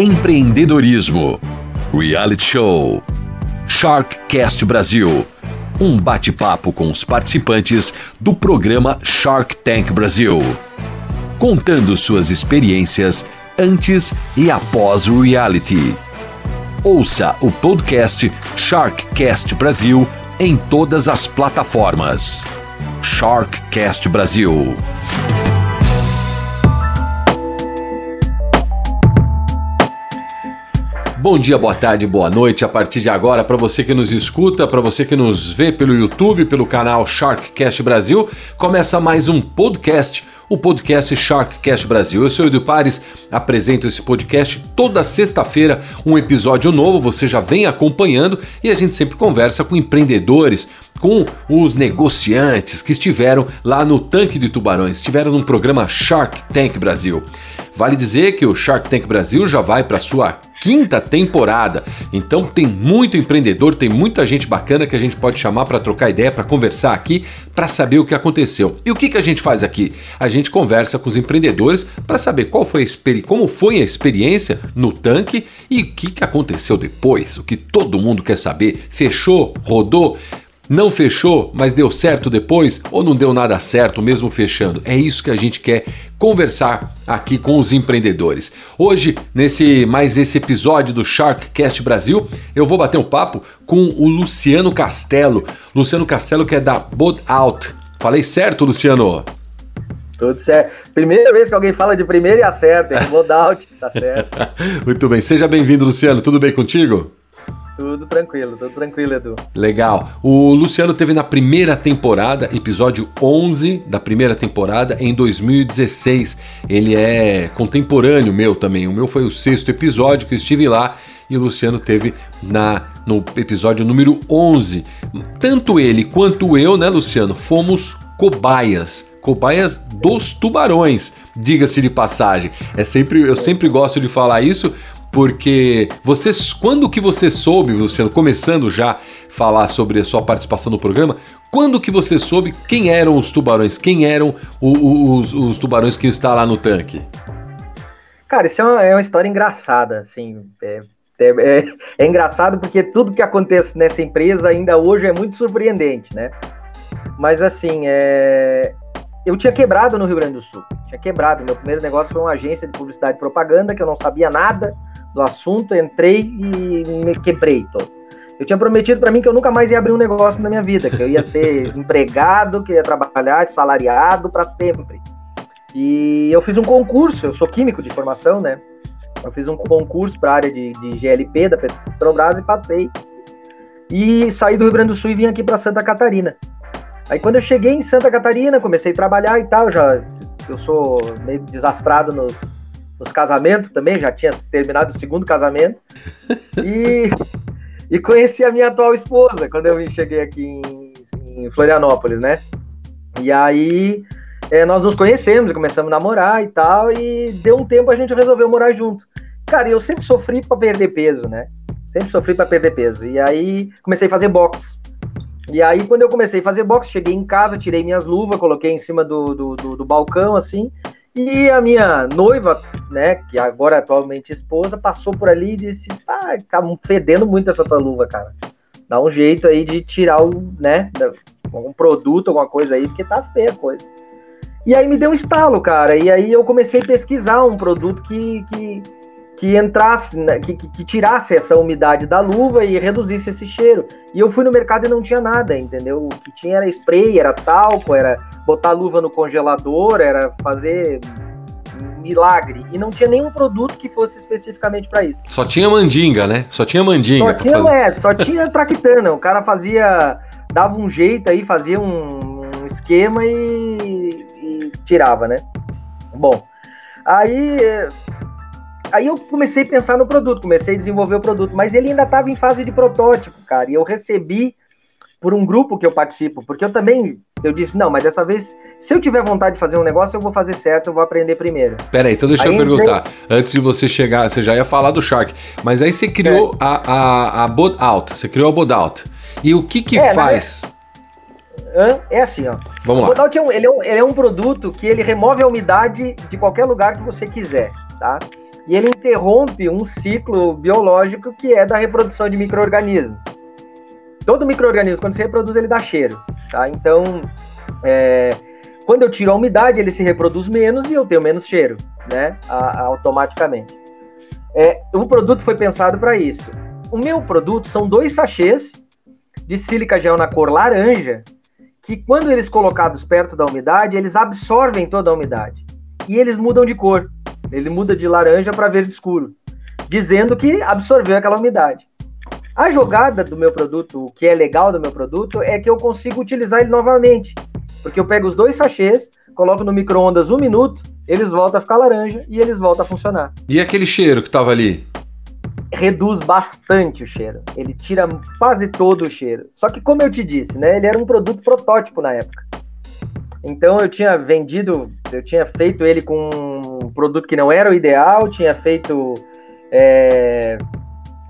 empreendedorismo, reality show, Sharkcast Brasil. Um bate-papo com os participantes do programa Shark Tank Brasil, contando suas experiências antes e após o reality. Ouça o podcast Sharkcast Brasil em todas as plataformas. Sharkcast Brasil. Bom dia, boa tarde, boa noite. A partir de agora, para você que nos escuta, para você que nos vê pelo YouTube, pelo canal Sharkcast Brasil, começa mais um podcast o podcast Sharkcast Brasil. Eu sou o Edu Pares, apresento esse podcast toda sexta-feira, um episódio novo, você já vem acompanhando e a gente sempre conversa com empreendedores, com os negociantes que estiveram lá no Tanque de Tubarões, estiveram no programa Shark Tank Brasil. Vale dizer que o Shark Tank Brasil já vai para sua quinta temporada. Então tem muito empreendedor, tem muita gente bacana que a gente pode chamar para trocar ideia, para conversar aqui, para saber o que aconteceu. E o que, que a gente faz aqui? A gente conversa com os empreendedores para saber qual foi a como foi a experiência no tanque e o que, que aconteceu depois, o que todo mundo quer saber. Fechou? Rodou? Não fechou, mas deu certo depois ou não deu nada certo mesmo fechando? É isso que a gente quer conversar aqui com os empreendedores. Hoje, nesse mais esse episódio do Sharkcast Brasil, eu vou bater um papo com o Luciano Castelo. Luciano Castelo que é da Boat Out. Falei certo, Luciano? Tudo certo. Primeira vez que alguém fala de primeiro e acerta, hein? Out, tá certo. Muito bem. Seja bem-vindo, Luciano. Tudo bem contigo? Tudo tranquilo, tudo tranquilo, Edu. Legal. O Luciano teve na primeira temporada, episódio 11 da primeira temporada, em 2016. Ele é contemporâneo meu também. O meu foi o sexto episódio que eu estive lá e o Luciano teve na no episódio número 11. Tanto ele quanto eu, né, Luciano, fomos cobaias cobaias dos tubarões, diga-se de passagem. É sempre, eu sempre gosto de falar isso porque vocês, quando que você soube, Luciano, começando já falar sobre a sua participação no programa, quando que você soube quem eram os tubarões, quem eram os, os tubarões que estão lá no tanque? Cara, isso é uma, é uma história engraçada, assim, é, é, é, é, engraçado porque tudo que acontece nessa empresa ainda hoje é muito surpreendente, né? Mas assim, é, eu tinha quebrado no Rio Grande do Sul, tinha quebrado. Meu primeiro negócio foi uma agência de publicidade e propaganda que eu não sabia nada, do assunto, entrei e me quebrei todo. Eu tinha prometido para mim que eu nunca mais ia abrir um negócio na minha vida, que eu ia ser empregado, que eu ia trabalhar de salariado para sempre. E eu fiz um concurso, eu sou químico de formação, né? Eu fiz um concurso para a área de, de GLP da Petrobras e passei. E saí do Rio Grande do Sul e vim aqui para Santa Catarina. Aí quando eu cheguei em Santa Catarina, comecei a trabalhar e tal, já eu sou meio desastrado nos, nos casamentos também, já tinha terminado o segundo casamento. E, e conheci a minha atual esposa quando eu cheguei aqui em, em Florianópolis, né? E aí é, nós nos conhecemos e começamos a namorar e tal, e deu um tempo a gente resolveu morar junto. Cara, eu sempre sofri para perder peso, né? Sempre sofri para perder peso. E aí comecei a fazer boxe. E aí, quando eu comecei a fazer boxe, cheguei em casa, tirei minhas luvas, coloquei em cima do, do, do, do balcão, assim, e a minha noiva, né, que agora é atualmente esposa, passou por ali e disse: Ah, tá fedendo muito essa tua luva, cara. Dá um jeito aí de tirar o, né, algum produto, alguma coisa aí, porque tá feia a coisa. E aí me deu um estalo, cara. E aí eu comecei a pesquisar um produto que, que, que entrasse, né, que, que, que, tirasse essa umidade da luva e reduzisse esse cheiro. E eu fui no mercado e não tinha nada, entendeu? O que tinha era spray, era talco, era botar a luva no congelador, era fazer milagre. E não tinha nenhum produto que fosse especificamente para isso. Só tinha mandinga, né? Só tinha mandinga. Só tinha, fazer... é, só tinha traquitana. O cara fazia, dava um jeito aí, fazia um, um esquema e, e tirava, né? Bom, aí Aí eu comecei a pensar no produto, comecei a desenvolver o produto, mas ele ainda estava em fase de protótipo, cara. E eu recebi por um grupo que eu participo, porque eu também eu disse, não, mas dessa vez, se eu tiver vontade de fazer um negócio, eu vou fazer certo, eu vou aprender primeiro. Pera aí, então deixa aí eu perguntar. Antes de você chegar, você já ia falar do Shark, mas aí você criou é. a, a, a Bod Out, você criou a Bod Out. E o que que é, faz? É assim, ó. Vamos o lá. é um, ele, é um, ele é um produto que ele remove a umidade de qualquer lugar que você quiser, tá? E ele interrompe um ciclo biológico que é da reprodução de micro-organismos. Todo micro-organismo, quando se reproduz, ele dá cheiro, tá? Então, é, quando eu tiro a umidade, ele se reproduz menos e eu tenho menos cheiro, né? A, a, automaticamente. É, o produto foi pensado para isso. O meu produto são dois sachês de sílica gel na cor laranja, que quando eles colocados perto da umidade, eles absorvem toda a umidade. E eles mudam de cor. Ele muda de laranja para verde escuro, dizendo que absorveu aquela umidade. A jogada do meu produto, o que é legal do meu produto, é que eu consigo utilizar ele novamente. Porque eu pego os dois sachês, coloco no micro-ondas um minuto, eles voltam a ficar laranja e eles voltam a funcionar. E aquele cheiro que estava ali? Reduz bastante o cheiro. Ele tira quase todo o cheiro. Só que, como eu te disse, né? Ele era um produto protótipo na época. Então eu tinha vendido, eu tinha feito ele com um produto que não era o ideal, tinha feito é,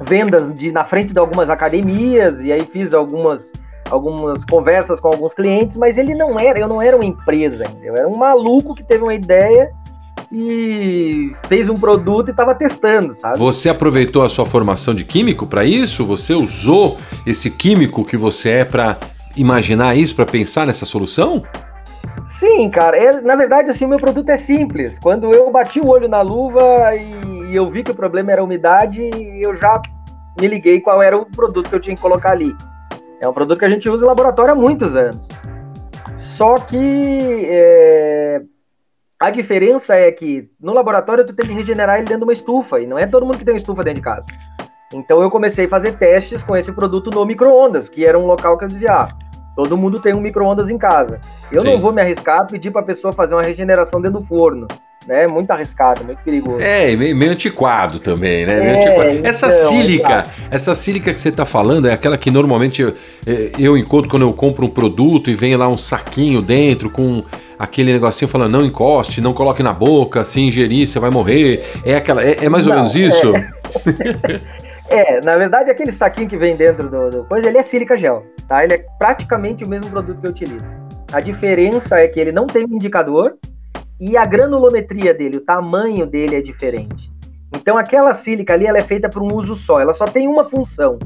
vendas de, na frente de algumas academias, e aí fiz algumas, algumas conversas com alguns clientes, mas ele não era, eu não era uma empresa ainda, eu era um maluco que teve uma ideia e fez um produto e estava testando, sabe? Você aproveitou a sua formação de químico para isso? Você usou esse químico que você é para imaginar isso, para pensar nessa solução? Sim, cara. É, na verdade, assim, o meu produto é simples. Quando eu bati o olho na luva e, e eu vi que o problema era a umidade, eu já me liguei qual era o produto que eu tinha que colocar ali. É um produto que a gente usa em laboratório há muitos anos. Só que é, a diferença é que no laboratório tu tem que regenerar ele dentro de uma estufa, e não é todo mundo que tem uma estufa dentro de casa. Então eu comecei a fazer testes com esse produto no micro-ondas, que era um local que eu dizia, ah, Todo mundo tem um micro-ondas em casa. Eu Sim. não vou me arriscar a pedir para a pessoa fazer uma regeneração dentro do forno. Né? Muito arriscado, muito perigoso. É, meio, meio antiquado também, né? É, antiquado. Essa então, sílica, essa sílica que você está falando é aquela que normalmente eu, é, eu encontro quando eu compro um produto e vem lá um saquinho dentro com aquele negocinho falando não encoste, não coloque na boca, se ingerir você vai morrer. É aquela, é, é mais ou não, menos isso? É... Na verdade, aquele saquinho que vem dentro do, do, coisa, ele é sílica gel, tá? Ele é praticamente o mesmo produto que eu utilizo. A diferença é que ele não tem indicador e a granulometria dele, o tamanho dele é diferente. Então, aquela sílica ali, ela é feita para um uso só. Ela só tem uma função,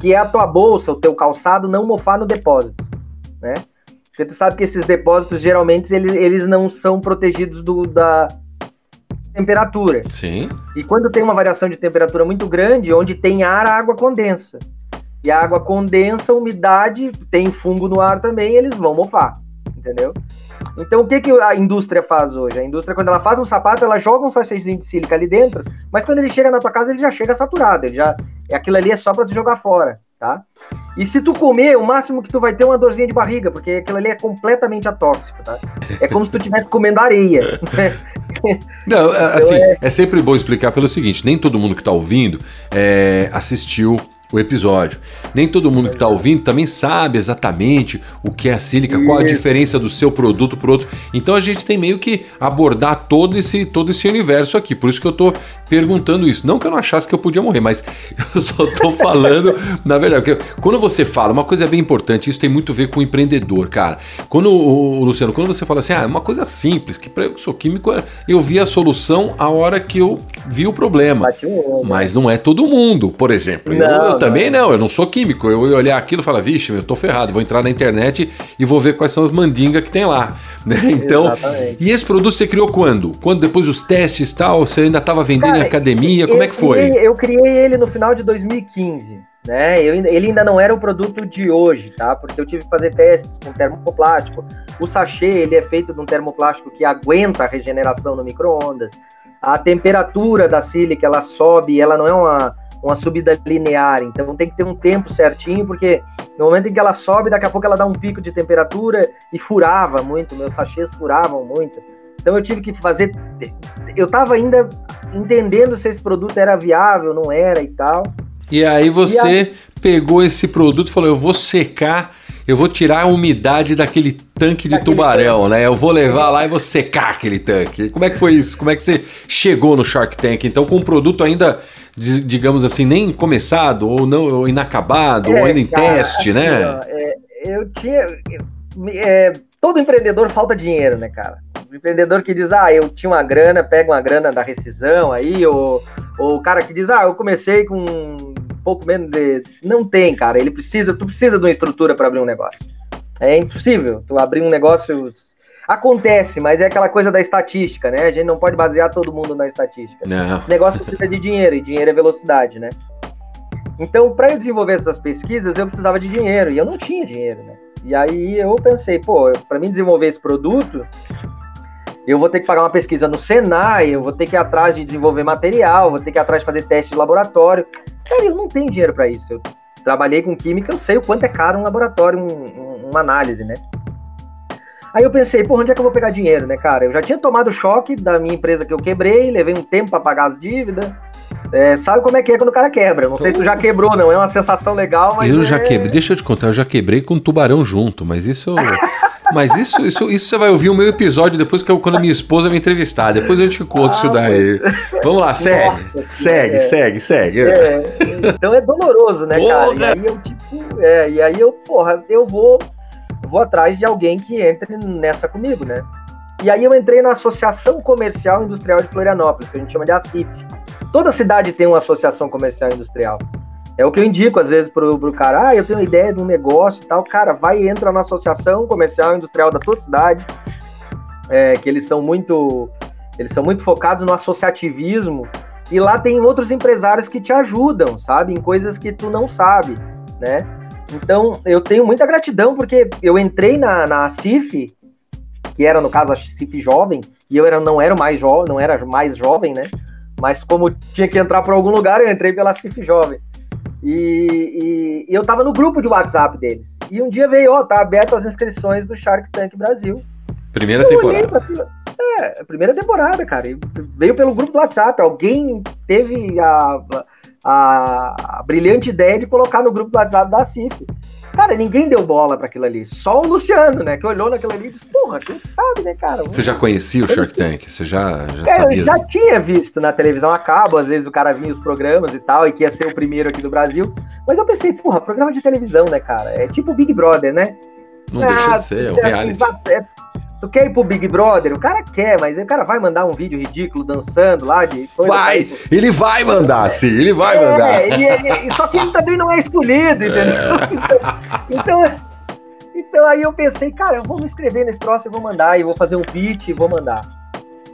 que é a tua bolsa, o teu calçado não mofar no depósito, né? Porque tu sabe que esses depósitos, geralmente, eles, eles não são protegidos do, da, temperatura. Sim. E quando tem uma variação de temperatura muito grande, onde tem ar, a água condensa. E a água condensa, umidade, tem fungo no ar também, eles vão mofar. Entendeu? Então, o que, que a indústria faz hoje? A indústria, quando ela faz um sapato, ela joga um sachêzinho de sílica ali dentro, mas quando ele chega na tua casa, ele já chega saturado. Ele já, aquilo ali é só para tu jogar fora, tá? E se tu comer, o máximo que tu vai ter é uma dorzinha de barriga, porque aquilo ali é completamente atóxico, tá? É como se tu estivesse comendo areia. Não, assim, é... é... sempre bom explicar pelo seguinte: nem todo mundo que está ouvindo é, assistiu o episódio. Nem todo mundo que está ouvindo também sabe exatamente o que é a sílica, qual a diferença do seu produto para outro. Então a gente tem meio que abordar todo esse, todo esse universo aqui. Por isso que eu estou perguntando isso. Não que eu não achasse que eu podia morrer, mas eu só estou falando, na verdade, porque quando você fala, uma coisa bem importante, isso tem muito a ver com o empreendedor, cara. Quando o, Luciano, quando você fala assim, ah, é uma coisa simples, que eu sou químico, eu vi a solução a hora que eu vi o problema. Mas não é todo mundo, por exemplo. Não, eu, eu também não, eu não sou químico. Eu ia olhar aquilo e falar, vixe, eu tô ferrado, vou entrar na internet e vou ver quais são as mandingas que tem lá. Né? Então, Exatamente. e esse produto você criou quando? Quando depois dos testes e tal, você ainda estava vendendo Cara, em academia? Como é que foi? Eu criei ele no final de 2015. Né? Eu, ele ainda não era o produto de hoje, tá? Porque eu tive que fazer testes com termoplástico. O sachê ele é feito de um termoplástico que aguenta a regeneração no micro-ondas. A temperatura da sílica ela sobe, ela não é uma uma subida linear. Então tem que ter um tempo certinho, porque no momento em que ela sobe, daqui a pouco ela dá um pico de temperatura e furava muito, meus sachês furavam muito. Então eu tive que fazer. Eu estava ainda entendendo se esse produto era viável, não era e tal. E aí você e aí... pegou esse produto e falou: eu vou secar eu vou tirar a umidade daquele tanque de daquele tubarão, tanque. né? Eu vou levar lá e vou secar aquele tanque. Como é que foi isso? Como é que você chegou no Shark Tank? Então, com um produto ainda digamos assim, nem começado, ou não ou inacabado, é, ou ainda em cara, teste, né? Ó, é, eu tinha. É, todo empreendedor falta dinheiro, né, cara? O empreendedor que diz, ah, eu tinha uma grana, pega uma grana da rescisão aí, ou, ou o cara que diz, ah, eu comecei com um pouco menos de. Não tem, cara. Ele precisa, tu precisa de uma estrutura para abrir um negócio. É impossível tu abrir um negócio. Acontece, mas é aquela coisa da estatística, né? A gente não pode basear todo mundo na estatística. Não. O negócio precisa de dinheiro, e dinheiro é velocidade, né? Então, para eu desenvolver essas pesquisas, eu precisava de dinheiro, e eu não tinha dinheiro, né? E aí eu pensei, pô, para mim desenvolver esse produto, eu vou ter que pagar uma pesquisa no Senai, eu vou ter que ir atrás de desenvolver material, vou ter que ir atrás de fazer teste de laboratório. Cara, eu não tenho dinheiro para isso. Eu trabalhei com química, eu sei o quanto é caro um laboratório, um, um, uma análise, né? Aí eu pensei, pô, onde é que eu vou pegar dinheiro, né, cara? Eu já tinha tomado choque da minha empresa que eu quebrei, levei um tempo para pagar as dívidas. É, sabe como é que é quando o cara quebra? Não sei se tu já quebrou, não. É uma sensação legal, mas. Eu é... já quebrei, deixa eu te contar, eu já quebrei com um tubarão junto, mas isso. Mas isso, isso, isso você vai ouvir o meu episódio depois que eu, quando a minha esposa me entrevistar. Depois eu te conto ah, isso daí. Vamos lá, segue. Nossa, segue, é. segue, segue, é, então é doloroso, né, porra. cara? E aí eu, tipo, é, e aí eu, porra, eu vou, vou atrás de alguém que entre nessa comigo, né? E aí eu entrei na Associação Comercial Industrial de Florianópolis, que a gente chama de ACIF. Toda cidade tem uma associação comercial industrial. É o que eu indico, às vezes, pro, pro cara, ah, eu tenho uma ideia de um negócio e tal, cara, vai e entra na associação comercial industrial da tua cidade, é, que eles são muito, eles são muito focados no associativismo, e lá tem outros empresários que te ajudam, sabe, em coisas que tu não sabe, né? Então, eu tenho muita gratidão, porque eu entrei na, na CIF, que era, no caso, a CIF jovem, e eu era, não era mais jovem, não era mais jovem, né? Mas como tinha que entrar para algum lugar, eu entrei pela CIF jovem. E, e, e, eu tava no grupo de WhatsApp deles. E um dia veio, ó, tá aberto as inscrições do Shark Tank Brasil. Primeira temporada. É, primeira temporada, cara. Veio pelo grupo do WhatsApp. Alguém teve a, a, brilhante ideia de colocar no grupo do WhatsApp da CIF. Cara, ninguém deu bola para aquilo ali. Só o Luciano, né? Que olhou naquilo ali e disse, porra, quem sabe, né, cara? Você já conhecia o Shark Tank? Você já, já é, sabia? Eu já tinha visto na televisão a cabo, às vezes o cara vinha os programas e tal, e que ia ser o primeiro aqui do Brasil. Mas eu pensei, porra, programa de televisão, né, cara? É tipo Big Brother, né? Não ah, deixa de ser, é um reality. Assim, é, Tu quer ir pro Big Brother? O cara quer, mas o cara vai mandar um vídeo ridículo dançando lá de. Vai! Ele vai mandar, sim, ele vai é, mandar. Só que ele também não é escolhido, entendeu? É. Então, então, então, aí eu pensei, cara, eu vou me inscrever nesse troço e vou mandar, e vou fazer um pitch e vou mandar.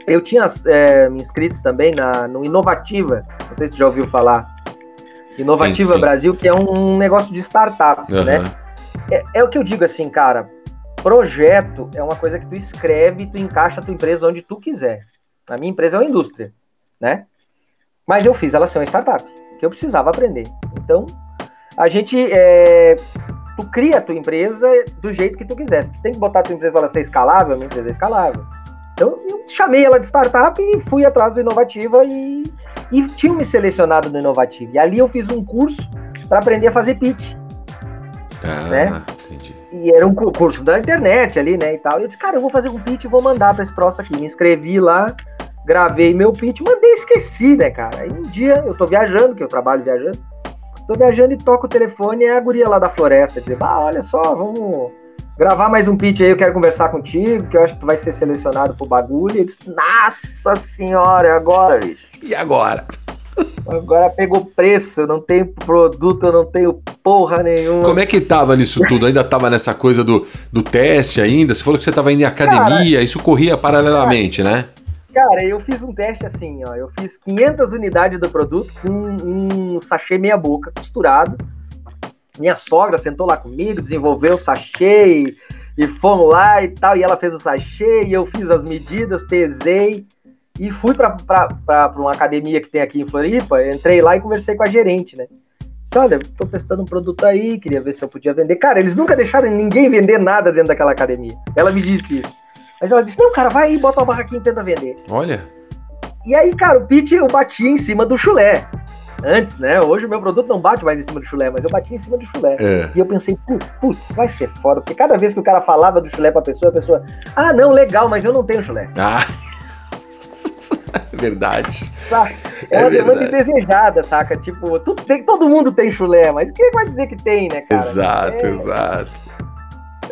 Eu tinha é, me inscrito também na, no Inovativa, não sei se você já ouviu falar. Inovativa sim, sim. Brasil, que é um negócio de startup, uhum. né? É, é o que eu digo assim, cara Projeto é uma coisa que tu escreve e tu encaixa a tua empresa onde tu quiser. A minha empresa é uma indústria, né? Mas eu fiz ela ser uma startup, que eu precisava aprender. Então, a gente. É, tu cria a tua empresa do jeito que tu quiser. Tu tem que botar a tua empresa para ser escalável, a minha empresa é escalável. Então, eu chamei ela de startup e fui atrás do Inovativa e, e tinha me selecionado no Inovativa. E ali eu fiz um curso para aprender a fazer pitch. Ah, né? entendi. E era um curso da internet ali, né, e tal. E eu disse, cara, eu vou fazer um pitch e vou mandar pra esse troço aqui. Me inscrevi lá, gravei meu pitch, mandei esqueci, né, cara. Aí um dia eu tô viajando, que eu trabalho viajando, tô viajando e toco o telefone e é a guria lá da floresta, dizer, ah, olha só, vamos gravar mais um pitch aí, eu quero conversar contigo, que eu acho que tu vai ser selecionado pro bagulho. E eu disse, nossa senhora, é agora, bicho. E agora? Agora pegou preço, não tenho produto, eu não tenho porra nenhuma. Como é que tava nisso tudo? Ainda tava nessa coisa do, do teste ainda? Você falou que você tava indo em academia, cara, isso corria paralelamente, cara, né? Cara, eu fiz um teste assim, ó. Eu fiz 500 unidades do produto com um sachê meia boca, costurado. Minha sogra sentou lá comigo, desenvolveu o sachê e, e fomos lá e tal. E ela fez o sachê e eu fiz as medidas, pesei. E fui para uma academia que tem aqui em Floripa, entrei lá e conversei com a gerente, né? Disse, olha, estou testando um produto aí, queria ver se eu podia vender. Cara, eles nunca deixaram ninguém vender nada dentro daquela academia. Ela me disse isso. Mas ela disse, não, cara, vai aí, bota uma barraquinha e tenta vender. Olha. E aí, cara, o pitch eu bati em cima do chulé. Antes, né? Hoje o meu produto não bate mais em cima do chulé, mas eu bati em cima do chulé. É. E eu pensei, putz, vai ser foda. Porque cada vez que o cara falava do chulé pra pessoa, a pessoa, ah, não, legal, mas eu não tenho chulé. Ah. Verdade. É uma é demanda indesejada, saca? Tipo, tem, todo mundo tem chulé, mas quem vai dizer que tem, né, cara? Exato, é, exato.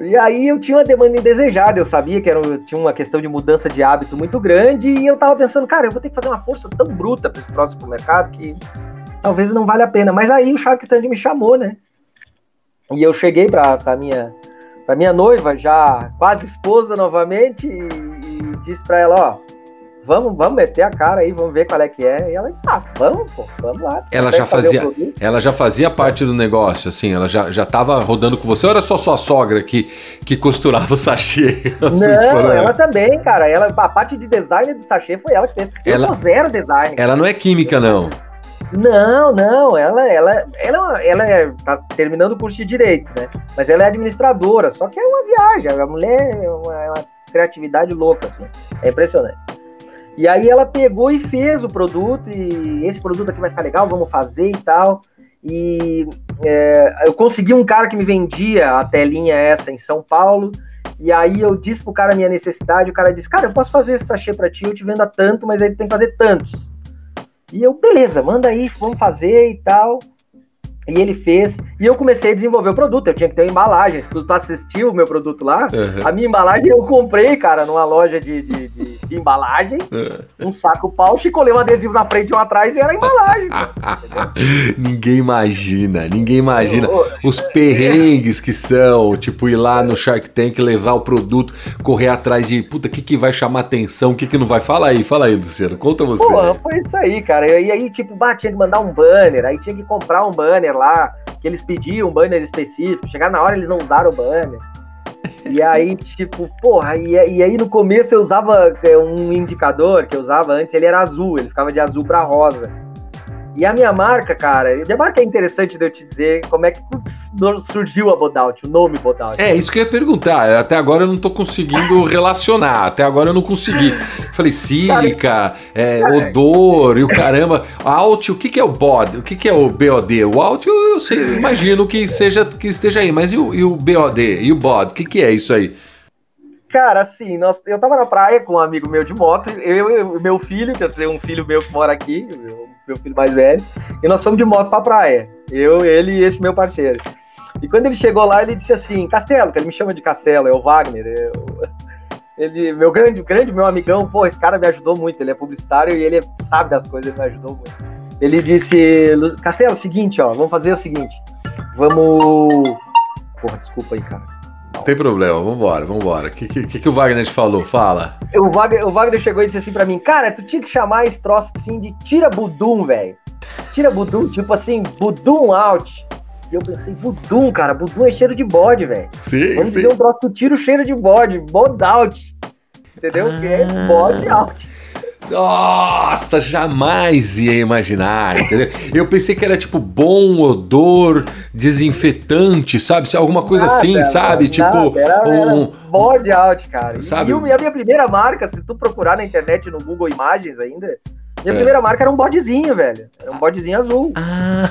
E aí eu tinha uma demanda indesejada, eu sabia que era, tinha uma questão de mudança de hábito muito grande e eu tava pensando, cara, eu vou ter que fazer uma força tão bruta para esse próximo mercado que talvez não valha a pena. Mas aí o Shark Tank me chamou, né? E eu cheguei para pra minha, pra minha noiva, já quase esposa novamente, e, e disse para ela, ó, vamos, vamos meter a cara aí, vamos ver qual é que é. E ela disse, ah, vamos, pô, vamos lá. Ela já fazia, ela já fazia parte do negócio, assim, ela já, já tava rodando com você, ou era só sua sogra que, que costurava o sachê? Não, ela também, cara, ela, a parte de design do sachê foi ela que fez. Ela, eu zero design. Ela não é química, não. Não, não, ela, ela, ela, ela é, tá terminando o curso de Direito, né? Mas ela é administradora, só que é uma viagem, a mulher é uma, é uma criatividade louca, assim, é impressionante. E aí ela pegou e fez o produto, e esse produto aqui vai ficar legal, vamos fazer e tal. E é, eu consegui um cara que me vendia a telinha essa em São Paulo, e aí eu disse pro cara a minha necessidade, o cara disse, cara, eu posso fazer esse sachê pra ti, eu te vendo a tanto, mas aí tu tem que fazer tantos. E eu, beleza, manda aí, vamos fazer e tal. E ele fez, e eu comecei a desenvolver o produto. Eu tinha que ter uma embalagem. Se tu assistiu o meu produto lá, uhum. a minha embalagem eu comprei, cara, numa loja de, de, de, de embalagem, uhum. um saco pauche, colei um adesivo na frente e um atrás e era a embalagem. ninguém imagina, ninguém imagina os perrengues que são, tipo, ir lá no Shark Tank, levar o produto, correr atrás de, puta, o que, que vai chamar atenção, o que, que não vai? Fala aí, fala aí, Luciano, conta você. Pô, foi isso aí, cara. E aí, tipo, bah, tinha que mandar um banner, aí tinha que comprar um banner lá, que eles pediam um banner específico, chegar na hora eles não usaram o banner. E aí, tipo, porra, e, e, aí no começo eu usava é, um indicador que eu usava antes, ele era azul, ele ficava de azul para rosa. E a minha marca, cara, a minha marca é interessante de eu te dizer como é que surgiu a Bodout, o nome Bodout. É, isso que eu ia perguntar. Até agora eu não tô conseguindo relacionar. Até agora eu não consegui. Falei, sílica, é, odor e o caramba. Alt, o que, que é o BOD? O que, que é o BOD? O Alt eu, sei, eu imagino que, seja, que esteja aí, mas e o, e o BOD? E o BOD? O que, que é isso aí? Cara, assim, nós, eu tava na praia com um amigo meu de moto, eu e meu filho, que eu tenho um filho meu que mora aqui, meu, meu filho mais velho, e nós fomos de moto pra praia. Eu, ele e esse meu parceiro. E quando ele chegou lá, ele disse assim, Castelo, que ele me chama de Castelo, é o Wagner. Eu, ele, meu grande, grande meu amigão, pô, esse cara me ajudou muito, ele é publicitário e ele sabe das coisas, ele me ajudou muito. Ele disse, Castelo, seguinte, ó, vamos fazer o seguinte, vamos... Porra, desculpa aí, cara. Não tem problema, vambora, vambora. O que, que, que o Wagner te falou? Fala. O Wagner, o Wagner chegou e disse assim pra mim, cara, tu tinha que chamar esse troço assim de tira budum, velho. Tira budum, tipo assim, budum out. E eu pensei, budum, cara, budum é cheiro de bode, velho. Sim, Vamos sim. dizer um troço, tu tira o cheiro de bode, bod out. Entendeu? Ah. Que é bode out. Nossa, jamais ia imaginar, entendeu? Eu pensei que era tipo bom odor, desinfetante, sabe? Alguma coisa nada, assim, sabe? Nada, tipo. Era, um, era body out, cara. Sabe? E, a minha primeira marca, se tu procurar na internet, no Google Imagens ainda, minha é. primeira marca era um bodezinho, velho. Era um bodezinho azul. Ah.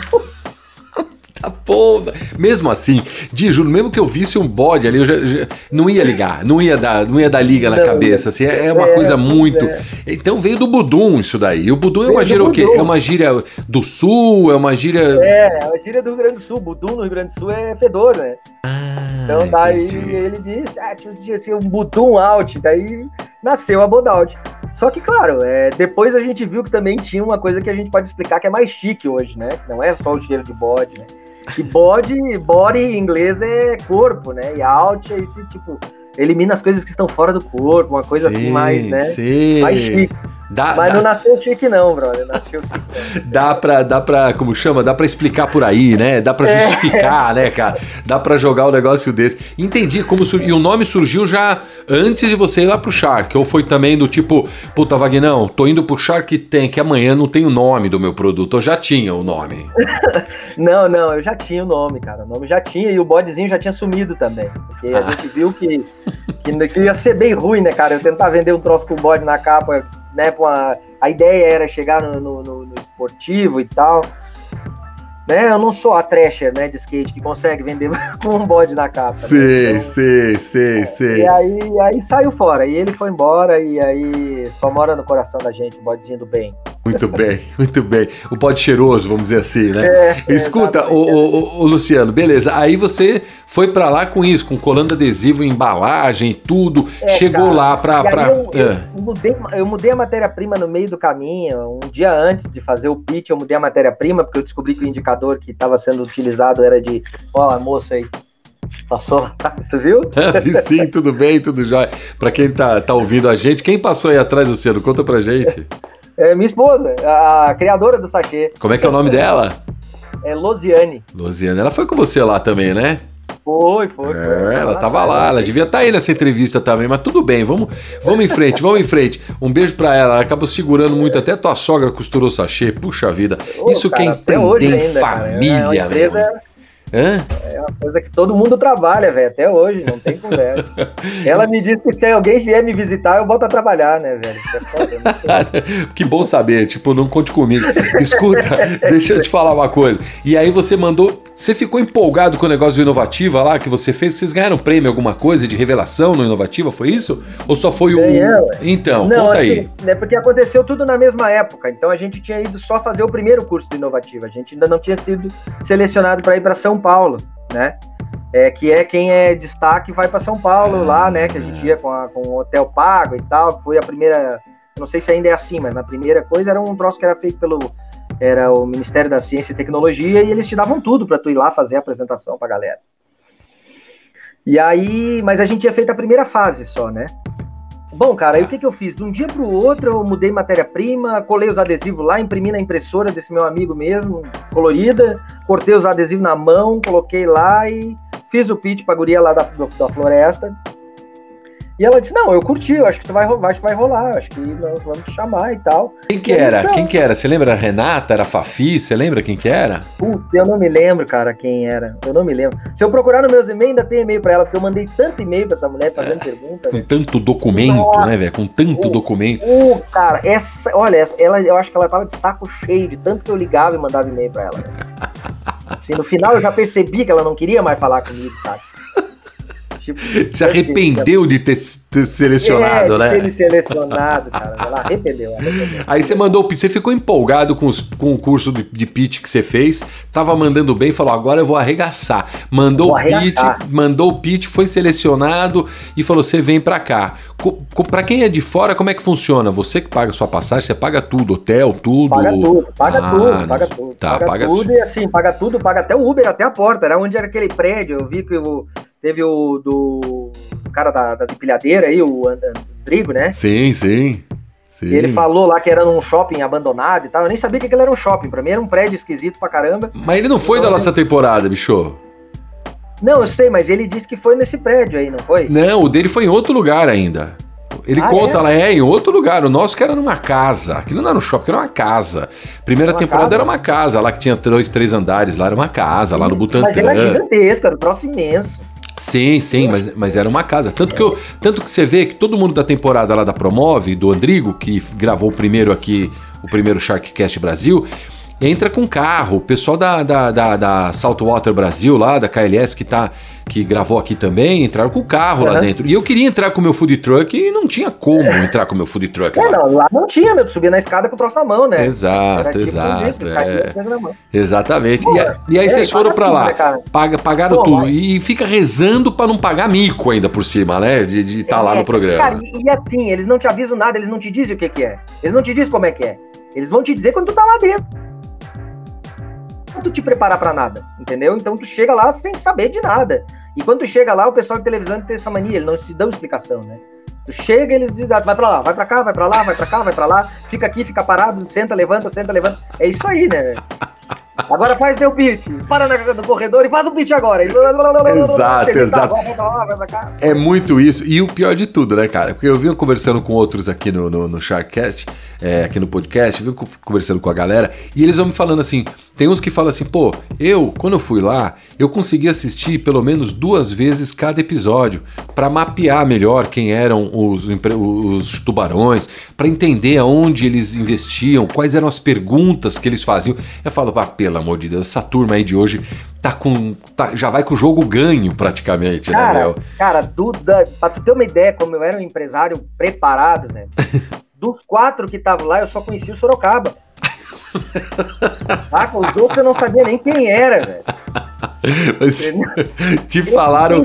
Tá bom. Mesmo assim, de juro, mesmo que eu visse um bode ali, eu já, já, não ia ligar, não ia dar, não ia dar liga na não, cabeça. Assim, é, é uma é, coisa muito. É. Então veio do Budum isso daí. E o Budum é uma gíria o quê? É uma gíria do sul? É uma gíria. É, é uma gíria do Rio Grande do Sul. Budum no Rio Grande do Sul é fedor, né? Ah, então daí entendi. ele disse, ah, tinha assim, um Budum out. Daí nasceu a Bodout. Só que, claro, é, depois a gente viu que também tinha uma coisa que a gente pode explicar que é mais chique hoje, né? Não é só o cheiro de bode, né? E body, body em inglês é corpo, né? E out é esse tipo, elimina as coisas que estão fora do corpo, uma coisa sim, assim mais, né? Sim. Mais chique. Dá, Mas dá... não nasceu chique não, brother. Nasceu chique. dá pra, dá pra, como chama? Dá pra explicar por aí, né? Dá pra é. justificar, é. né, cara? Dá pra jogar um negócio desse. Entendi como surgiu. E o nome surgiu já antes de você ir lá pro Shark. Ou foi também do tipo, puta, Vagnão, tô indo pro Shark Tank, amanhã não tem o nome do meu produto. Eu já tinha o nome. não, não, eu já tinha o nome, cara. O nome já tinha e o bodezinho já tinha sumido também. Porque ah. a gente viu que, que, que ia ser bem ruim, né, cara? Eu tentar vender um troço com bode na capa né? Uma, a ideia era chegar no, no, no, esportivo e tal. Né, eu não sou a Thrasher, né, de skate que consegue vender com um bode na capa. Sei, né? então, sei, sei, sei. E aí, aí saiu fora, e ele foi embora, e aí só mora no coração da gente, o bodezinho do bem. Muito bem, muito bem. O pote cheiroso, vamos dizer assim, né? É, Escuta, o, o, o, Luciano, beleza. Aí você foi para lá com isso, com colando adesivo, embalagem, tudo. É, Chegou cara, lá para. Pra... Eu, eu, é. mudei, eu mudei a matéria-prima no meio do caminho. Um dia antes de fazer o pitch, eu mudei a matéria-prima, porque eu descobri que o indicador que estava sendo utilizado era de. Ó, a moça aí. Passou você viu? Sim, tudo bem, tudo jóia. Para quem tá, tá ouvindo a gente, quem passou aí atrás, Luciano? Conta pra gente. É minha esposa, a criadora do sachê. Como é que é o nome dela? É Losiane. Losiane, ela foi com você lá também, né? Foi, foi, foi. É, ela tava lá, ela devia estar tá aí nessa entrevista também, mas tudo bem, vamos, vamos em frente, vamos em frente. Um beijo pra ela, ela acabou segurando muito, até tua sogra costurou sachê, puxa vida. Isso cara, quem tem em família, cara. É uma Hã? É uma coisa que todo mundo trabalha, velho, até hoje, não tem conversa. Ela me disse que se alguém vier me visitar, eu volto a trabalhar, né, velho? É foda, que bom saber, tipo, não conte comigo. Escuta, deixa eu te falar uma coisa. E aí você mandou, você ficou empolgado com o negócio do Inovativa lá que você fez? Vocês ganharam prêmio, alguma coisa de revelação no Inovativa, foi isso? Ou só foi o. Então, não, conta aí. É porque aconteceu tudo na mesma época, então a gente tinha ido só fazer o primeiro curso do Inovativa, a gente ainda não tinha sido selecionado para ir para São Paulo, né? É, que é quem é destaque vai para São Paulo lá, né? Que a gente ia com, a, com o hotel pago e tal. Foi a primeira, não sei se ainda é assim, mas na primeira coisa era um troço que era feito pelo era o Ministério da Ciência e Tecnologia e eles te davam tudo para tu ir lá fazer a apresentação para galera. E aí, mas a gente tinha feito a primeira fase só, né? Bom, cara, aí o que, que eu fiz? De um dia para o outro, eu mudei matéria-prima, colei os adesivos lá, imprimi na impressora desse meu amigo mesmo, colorida, cortei os adesivos na mão, coloquei lá e fiz o pitch pra guria lá da, da floresta. E ela disse: Não, eu curti, eu acho que tu vai, acho que vai rolar, acho que nós vamos chamar e tal. Quem que era? Então, quem que era? Você lembra a Renata? Era a Fafi? Você lembra quem que era? Putz, eu não me lembro, cara, quem era. Eu não me lembro. Se eu procurar nos meus e-mails, ainda tem e-mail pra ela, porque eu mandei tanto e-mail pra essa mulher fazendo é, perguntas. Com tanto documento, Nossa. né, velho? Com tanto documento. Uh, cara, essa, olha, ela, eu acho que ela tava de saco cheio de tanto que eu ligava e mandava e-mail pra ela. Assim, no final eu já percebi que ela não queria mais falar comigo, sabe? Tipo, Se arrependeu de ter, ter selecionado, é, né? Ter selecionado, cara. Ela arrependeu, arrependeu. Aí você mandou o você ficou empolgado com, os, com o curso de, de pitch que você fez, tava mandando bem, falou: agora eu vou arregaçar. Mandou o pitch, mandou o pitch, foi selecionado e falou: você vem pra cá. Para quem é de fora, como é que funciona? Você que paga sua passagem, você paga tudo, hotel, tudo. Paga tudo, paga ah, tudo, paga tudo. Tá, paga, paga tudo e assim, paga tudo, paga até o Uber, até a porta. Era onde era aquele prédio. Eu vi que o Teve o do, cara da, das empilhadeiras aí, o Rodrigo, né? Sim, sim. Sim. Ele falou lá que era num shopping abandonado e tal. Eu nem sabia que aquilo era um shopping. Pra mim era um prédio esquisito pra caramba. Mas ele não foi então, da nossa temporada, bicho. Não, eu sei, mas ele disse que foi nesse prédio aí, não foi? Não, o dele foi em outro lugar ainda. Ele ah, conta é? lá, é, em outro lugar. O nosso que era numa casa. Aquilo não era um shopping, era uma casa. Primeira uma temporada casa? era uma casa, lá que tinha dois, três andares. Lá era uma casa, lá no Butantã. Mas era gigantesca, era um troço imenso. Sim, sim, mas, mas era uma casa. Tanto que, eu, tanto que você vê que todo mundo da temporada lá da Promove, do Andrigo, que gravou o primeiro aqui, o primeiro Sharkcast Brasil, entra com carro. O pessoal da, da, da, da Saltwater Brasil, lá, da KLS, que, tá, que gravou aqui também, entraram com o carro uhum. lá dentro. E eu queria entrar com o meu food truck e não tinha como é. entrar com o meu food truck. É, lá. Não, lá não tinha, meu. Tu subia na escada com o próximo mão, né? Exato, tipo exato. é. Exatamente. Pô, e, e, aí é, vocês foram para lá, né, paga, pagaram Pô, tudo. Mas... E fica rezando para não pagar mico ainda por cima, né? De estar de tá lá no é, programa. Cara, e, e assim, eles não te avisam nada, eles não te dizem o que, que é. Eles não te dizem como é que é. Eles vão te dizer quando tu tá lá dentro tu te preparar para nada, entendeu? Então tu chega lá sem saber de nada. E quando tu chega lá, o pessoal de televisão tem essa mania, eles não te dão explicação, né? Tu chega, eles dizem, ah, vai pra lá, vai pra cá, vai pra lá, vai pra cá, vai pra lá, fica aqui, fica parado, senta, levanta, senta, levanta. É isso aí, né? Agora faz teu pitch. Para no corredor e faz o pitch agora. Exato, exato. É muito isso. E o pior de tudo, né, cara? Porque eu vim conversando com outros aqui no, no, no Sharkcast, é, aqui no podcast, vim conversando com a galera, e eles vão me falando assim: tem uns que falam assim, pô, eu, quando eu fui lá, eu consegui assistir pelo menos duas vezes cada episódio para mapear melhor quem eram os, os tubarões, para entender aonde eles investiam, quais eram as perguntas que eles faziam. Eu falo, ah, pelo amor de Deus, essa turma aí de hoje tá com. Tá, já vai com o jogo ganho praticamente, né, cara, né, Mel? Cara, Duda, pra tu ter uma ideia, como eu era um empresário preparado, né? dos quatro que estavam lá, eu só conhecia o Sorocaba. ah, os outros eu não sabia nem quem era, velho. Te falaram.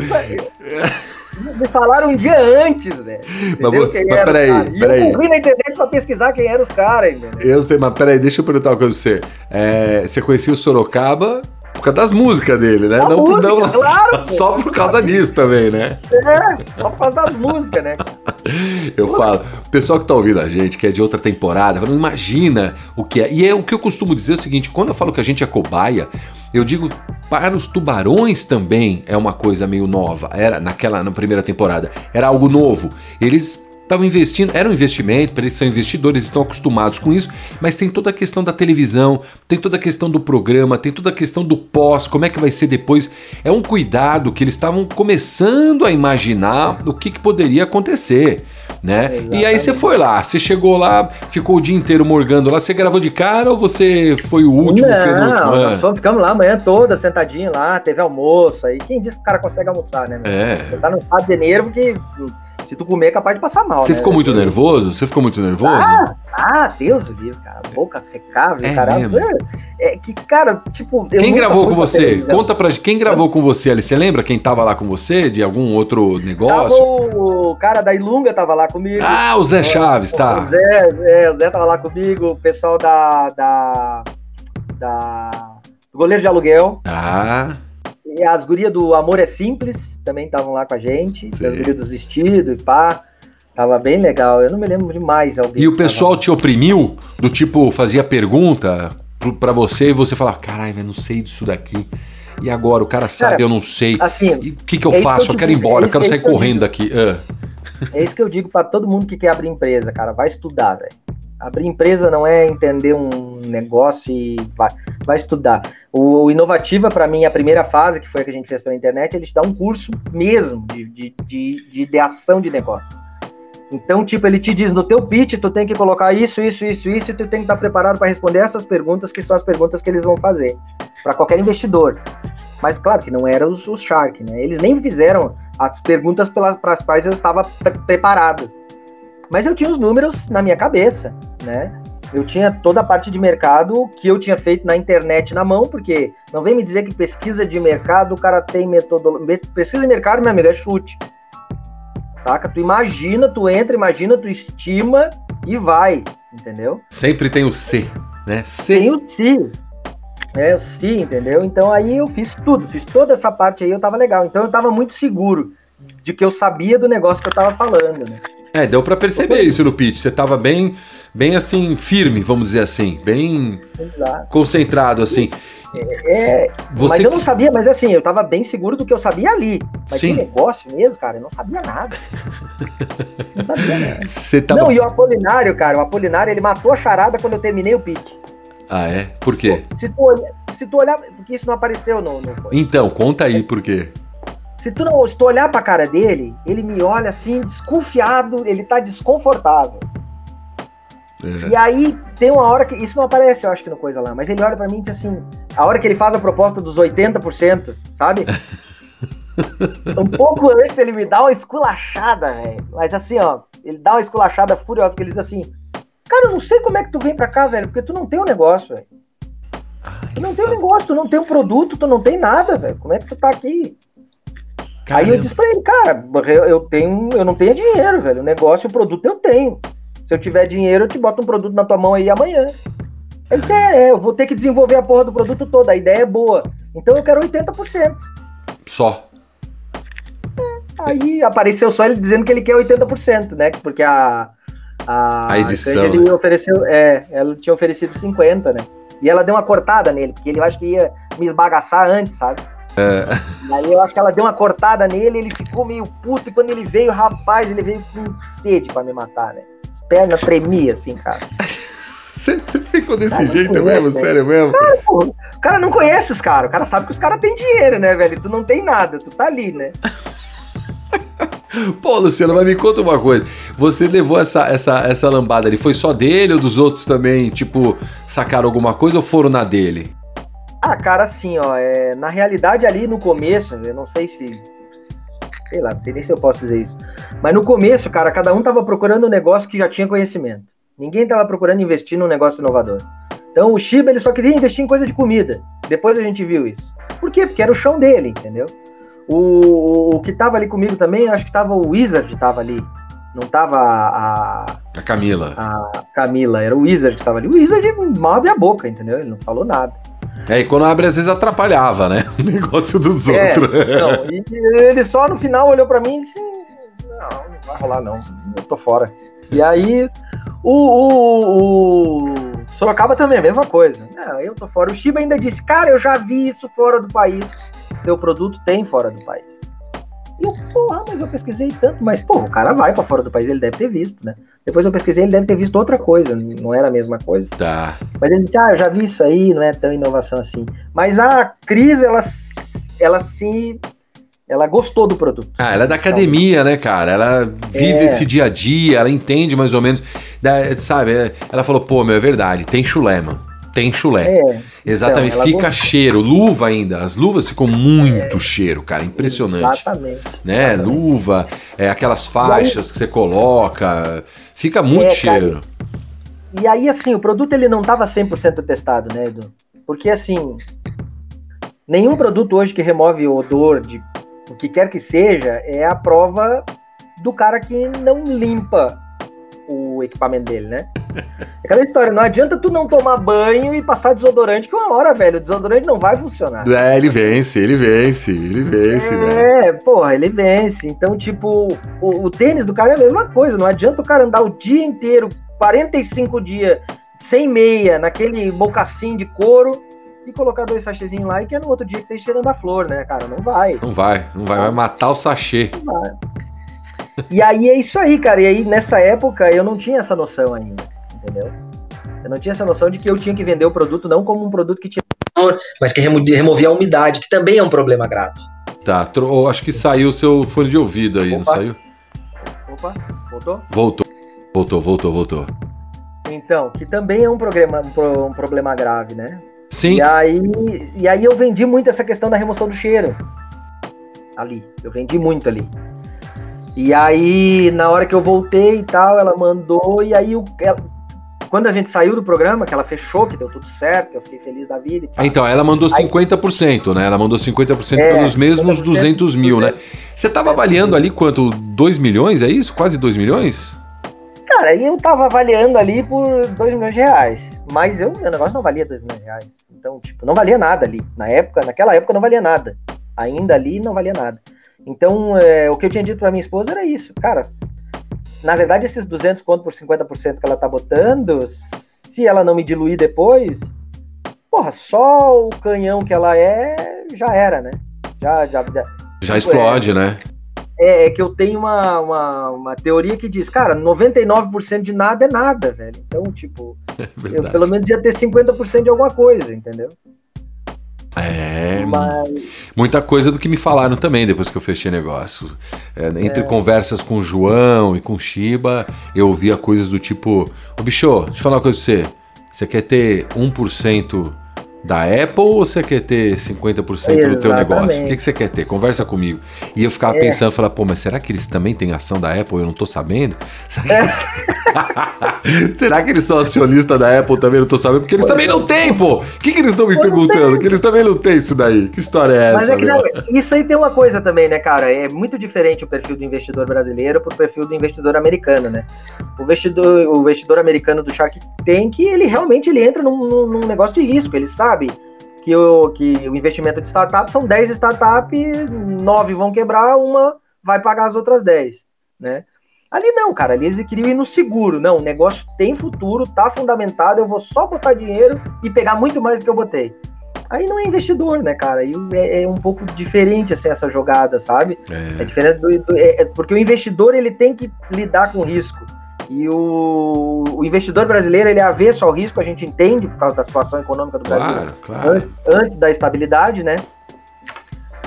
Me falaram um dia antes, velho. Mas, mas peraí, peraí. Eu fui na internet pra pesquisar quem eram os caras, entendeu? Eu sei, mas peraí, deixa eu perguntar uma coisa pra você. É, você conhecia o Sorocaba por causa das músicas dele, né? não, música, não claro, só por causa disso também, né? É, só por causa das músicas, né? Eu falo, o pessoal que tá ouvindo a gente, que é de outra temporada, não imagina o que é. E é o que eu costumo dizer é o seguinte: quando eu falo que a gente é cobaia, eu digo para os tubarões também é uma coisa meio nova. Era naquela na primeira temporada, era algo novo. Eles estavam investindo, era um investimento, eles são investidores, estão acostumados com isso, mas tem toda a questão da televisão, tem toda a questão do programa, tem toda a questão do pós, como é que vai ser depois. É um cuidado que eles estavam começando a imaginar o que, que poderia acontecer, né? É, e aí você foi lá, você chegou lá, ficou o dia inteiro morgando lá, você gravou de cara ou você foi o último? Não, penúltimo? nós só ficamos lá a manhã toda, sentadinho lá, teve almoço aí. Quem disse que o cara consegue almoçar, né? Meu? É. Você tá no estado de nervo que se tu comer, é capaz de passar mal. Você né? ficou muito nervoso? Você ficou muito nervoso? Ah, ah Deus do livro, cara. Boca secável, é cara. É, é, que, cara, tipo. Quem gravou com você? Conta pra gente. Quem gravou com você ali? Você lembra quem tava lá com você? De algum outro negócio? Tava o cara da Ilunga tava lá comigo. Ah, o Zé Chaves, tá. O Zé, é, o Zé tava lá comigo. O pessoal da. da. da. Do goleiro de aluguel. Ah. E as gurias do Amor é Simples também estavam lá com a gente. Gurias dos vestidos e pá. Tava bem legal. Eu não me lembro de mais alguém. E o pessoal te oprimiu? Do tipo, fazia pergunta para você e você falava, caralho, eu não sei disso daqui. E agora, o cara sabe, cara, eu não sei. Assim, o que, que eu é faço? Que eu, eu, quero ir embora, é eu quero sair correndo daqui. Uh. É isso que eu digo para todo mundo que quer abrir empresa, cara. Vai estudar, velho. Abrir empresa não é entender um negócio e vai, vai estudar. O, o Inovativa, para mim, a primeira fase, que foi a que a gente fez pela internet, ele te dá um curso mesmo de, de, de, de ideação de negócio. Então, tipo, ele te diz no teu pitch, tu tem que colocar isso, isso, isso, isso, e tu tem que estar preparado para responder essas perguntas, que são as perguntas que eles vão fazer para qualquer investidor. Mas claro que não era os, os Shark, né? Eles nem fizeram as perguntas para as quais eu estava pre preparado. Mas eu tinha os números na minha cabeça, né? Eu tinha toda a parte de mercado que eu tinha feito na internet na mão, porque não vem me dizer que pesquisa de mercado o cara tem metodologia. Pesquisa de mercado, meu amigo, é chute. Saca? Tu imagina, tu entra, imagina, tu estima e vai, entendeu? Sempre tem o C, né? C. Tem o C. É, o C, entendeu? Então aí eu fiz tudo, fiz toda essa parte aí, eu tava legal. Então eu tava muito seguro de que eu sabia do negócio que eu tava falando, né? É, deu para perceber isso no pitch. Você tava bem, bem assim, firme, vamos dizer assim, bem Exato. concentrado, assim. É, Você... Mas eu não sabia, mas assim, eu tava bem seguro do que eu sabia ali. Mas Sim. que negócio mesmo, cara, eu não sabia nada. Não sabia nada. Você tava... Não, e o Apolinário, cara, o Apolinário, ele matou a charada quando eu terminei o pitch. Ah, é? Por quê? Se tu, olhar, se tu olhar, porque isso não apareceu no... no... Então, conta aí por quê. Se tu, não, se tu olhar pra cara dele, ele me olha assim, desconfiado, ele tá desconfortável. É. E aí tem uma hora que. Isso não aparece, eu acho que no coisa lá, mas ele olha para mim e diz assim: a hora que ele faz a proposta dos 80%, sabe? um pouco antes ele me dá uma esculachada, velho. Mas assim, ó, ele dá uma esculachada furiosa, que ele diz assim: Cara, eu não sei como é que tu vem pra cá, velho, porque tu não tem um negócio, velho. Tu não tem um negócio, tu não tem um produto, tu não tem nada, velho. Como é que tu tá aqui? Caramba. Aí eu disse pra ele, cara, eu tenho, eu não tenho dinheiro, velho. O negócio, o produto eu tenho. Se eu tiver dinheiro, eu te boto um produto na tua mão aí amanhã. Ele disse, é, é, eu vou ter que desenvolver a porra do produto todo, a ideia é boa. Então eu quero 80%. Só. Aí apareceu só ele dizendo que ele quer 80%, né? Porque a. A, a edição. Ele né? ofereceu, é, ela tinha oferecido 50, né? E ela deu uma cortada nele, porque ele acho que ia me esbagaçar antes, sabe? É. Aí eu acho que ela deu uma cortada nele, ele ficou meio puto, e quando ele veio, rapaz, ele veio com sede pra me matar, né? As pernas tremiam, assim, cara. Você, ficou desse cara, jeito mesmo? Né? Sério mesmo? Cara, pô, o cara não conhece os caras, o cara sabe que os caras têm dinheiro, né, velho? Tu não tem nada, tu tá ali, né? Pô, Luciano, mas me conta uma coisa. Você levou essa, essa, essa lambada ali, foi só dele ou dos outros também, tipo, sacaram alguma coisa ou foram na dele? Ah, cara, assim, ó, é, na realidade ali no começo, eu não sei se. Sei lá, não sei nem se eu posso dizer isso. Mas no começo, cara, cada um tava procurando um negócio que já tinha conhecimento. Ninguém tava procurando investir num negócio inovador. Então o Shiba ele só queria investir em coisa de comida. Depois a gente viu isso. Por quê? Porque era o chão dele, entendeu? O, o que tava ali comigo também, acho que tava o Wizard tava ali. Não tava a. A Camila. A Camila, era o Wizard que tava ali. O Wizard mal abre a boca, entendeu? Ele não falou nada. É, e quando abre, às vezes atrapalhava, né? O negócio dos é, outros. Não, e ele só no final olhou para mim e disse: Não, não vai rolar, não. Eu tô fora. E aí, o, o, o Sorocaba também, a mesma coisa. Não, eu tô fora. O Shiba ainda disse: Cara, eu já vi isso fora do país. Seu produto tem fora do país. E eu, porra, mas eu pesquisei tanto. Mas, pô, o cara vai para fora do país, ele deve ter visto, né? Depois eu pesquisei, ele deve ter visto outra coisa, não era a mesma coisa. Tá. Mas ele disse, ah, eu já vi isso aí, não é tão inovação assim. Mas a Cris, ela, ela se. Ela gostou do produto. Ah, ela é da academia, né, cara? Ela vive é. esse dia a dia, ela entende mais ou menos. Sabe, ela falou, pô, meu, é verdade, tem chulé, mano tem chulé. É, Exatamente, então, fica cheiro, luva ainda. As luvas ficam muito é, cheiro, cara, impressionante. Exatamente. Né? Exatamente. Luva, é, aquelas faixas aí, que você coloca, fica muito é, cheiro. Cara, e aí, assim, o produto ele não estava 100% testado, né, Edu? Porque, assim, nenhum produto hoje que remove o odor de o que quer que seja é a prova do cara que não limpa o equipamento dele, né? Aquela história, não adianta tu não tomar banho e passar desodorante, que uma hora, velho, o desodorante não vai funcionar. É, ele vence, ele vence, ele vence, é, velho. É, porra, ele vence. Então, tipo, o, o, tênis do cara é a mesma coisa, não adianta o cara andar o dia inteiro, 45 dias, sem meia, naquele mocassim de couro, e colocar dois sachezinhos lá e que é no outro dia que tá cheirando a flor, né, cara? Não vai. Não vai, não vai, vai matar o sachê. Não vai. E aí é isso aí, cara. E aí nessa época eu não tinha essa noção ainda, entendeu? Eu não tinha essa noção de que eu tinha que vender o produto não como um produto que tinha mas que removia a umidade, que também é um problema grave. Tá, acho que saiu o seu fone de ouvido aí, Opa. não saiu? Opa, voltou? Voltou, voltou, voltou, voltou. Então, que também é um, problema, um problema grave, né? Sim. E aí, e aí eu vendi muito essa questão da remoção do cheiro. Ali, eu vendi muito ali. E aí, na hora que eu voltei e tal, ela mandou, e aí o, ela, quando a gente saiu do programa, que ela fechou, que deu tudo certo, eu fiquei feliz da vida. Então, ela mandou 50%, aí, né? Ela mandou 50% é, pelos mesmos 200 mil, né? Você estava avaliando ali quanto? 2 milhões, é isso? Quase 2 milhões? Cara, eu tava avaliando ali por 2 milhões de reais. Mas eu, meu negócio não valia 2 milhões de reais. Então, tipo, não valia nada ali. Na época, naquela época não valia nada. Ainda ali não valia nada. Então, é, o que eu tinha dito para minha esposa era isso. Cara, na verdade, esses 200 conto por 50% que ela tá botando, se ela não me diluir depois, porra, só o canhão que ela é, já era, né? Já, já, já, já explode, é, né? É, é, que eu tenho uma, uma, uma, teoria que diz, cara, 99% de nada é nada, velho. Então, tipo, é eu pelo menos ia ter 50% de alguma coisa, entendeu? É, Mas... muita coisa do que me falaram também depois que eu fechei negócio. É, entre é. conversas com o João e com o Shiba, eu ouvia coisas do tipo: Ô bicho, deixa eu falar uma coisa pra você. Você quer ter 1% da Apple ou você quer ter 50% do teu negócio? O que, que você quer ter? Conversa comigo. E eu ficava é. pensando, falar, pô, mas será que eles também têm ação da Apple eu não tô sabendo? Será que, eles... será que eles são acionistas da Apple também não tô sabendo? Porque eles também não têm, pô! O que, que eles estão me perguntando? Que eles também não têm isso daí. Que história é essa? Mas é que, não, isso aí tem uma coisa também, né, cara? É muito diferente o perfil do investidor brasileiro pro perfil do investidor americano, né? O investidor, o investidor americano do Shark Tank, ele realmente ele entra num, num negócio de risco, ele sabe sabe que o, que o investimento de startup são 10 startups, 9 vão quebrar, uma vai pagar as outras 10, né? Ali não, cara, ali eles queriam ir no seguro. Não, o negócio tem futuro, tá fundamentado, eu vou só botar dinheiro e pegar muito mais do que eu botei. Aí não é investidor, né, cara? Aí é, é um pouco diferente assim, essa jogada, sabe? É, é diferente do, do é, é, porque o investidor ele tem que lidar com risco. E o, o, investidor brasileiro ele é avesso ao risco, a gente entende por causa da situação econômica do Brasil claro, claro. Antes, antes, da estabilidade, né?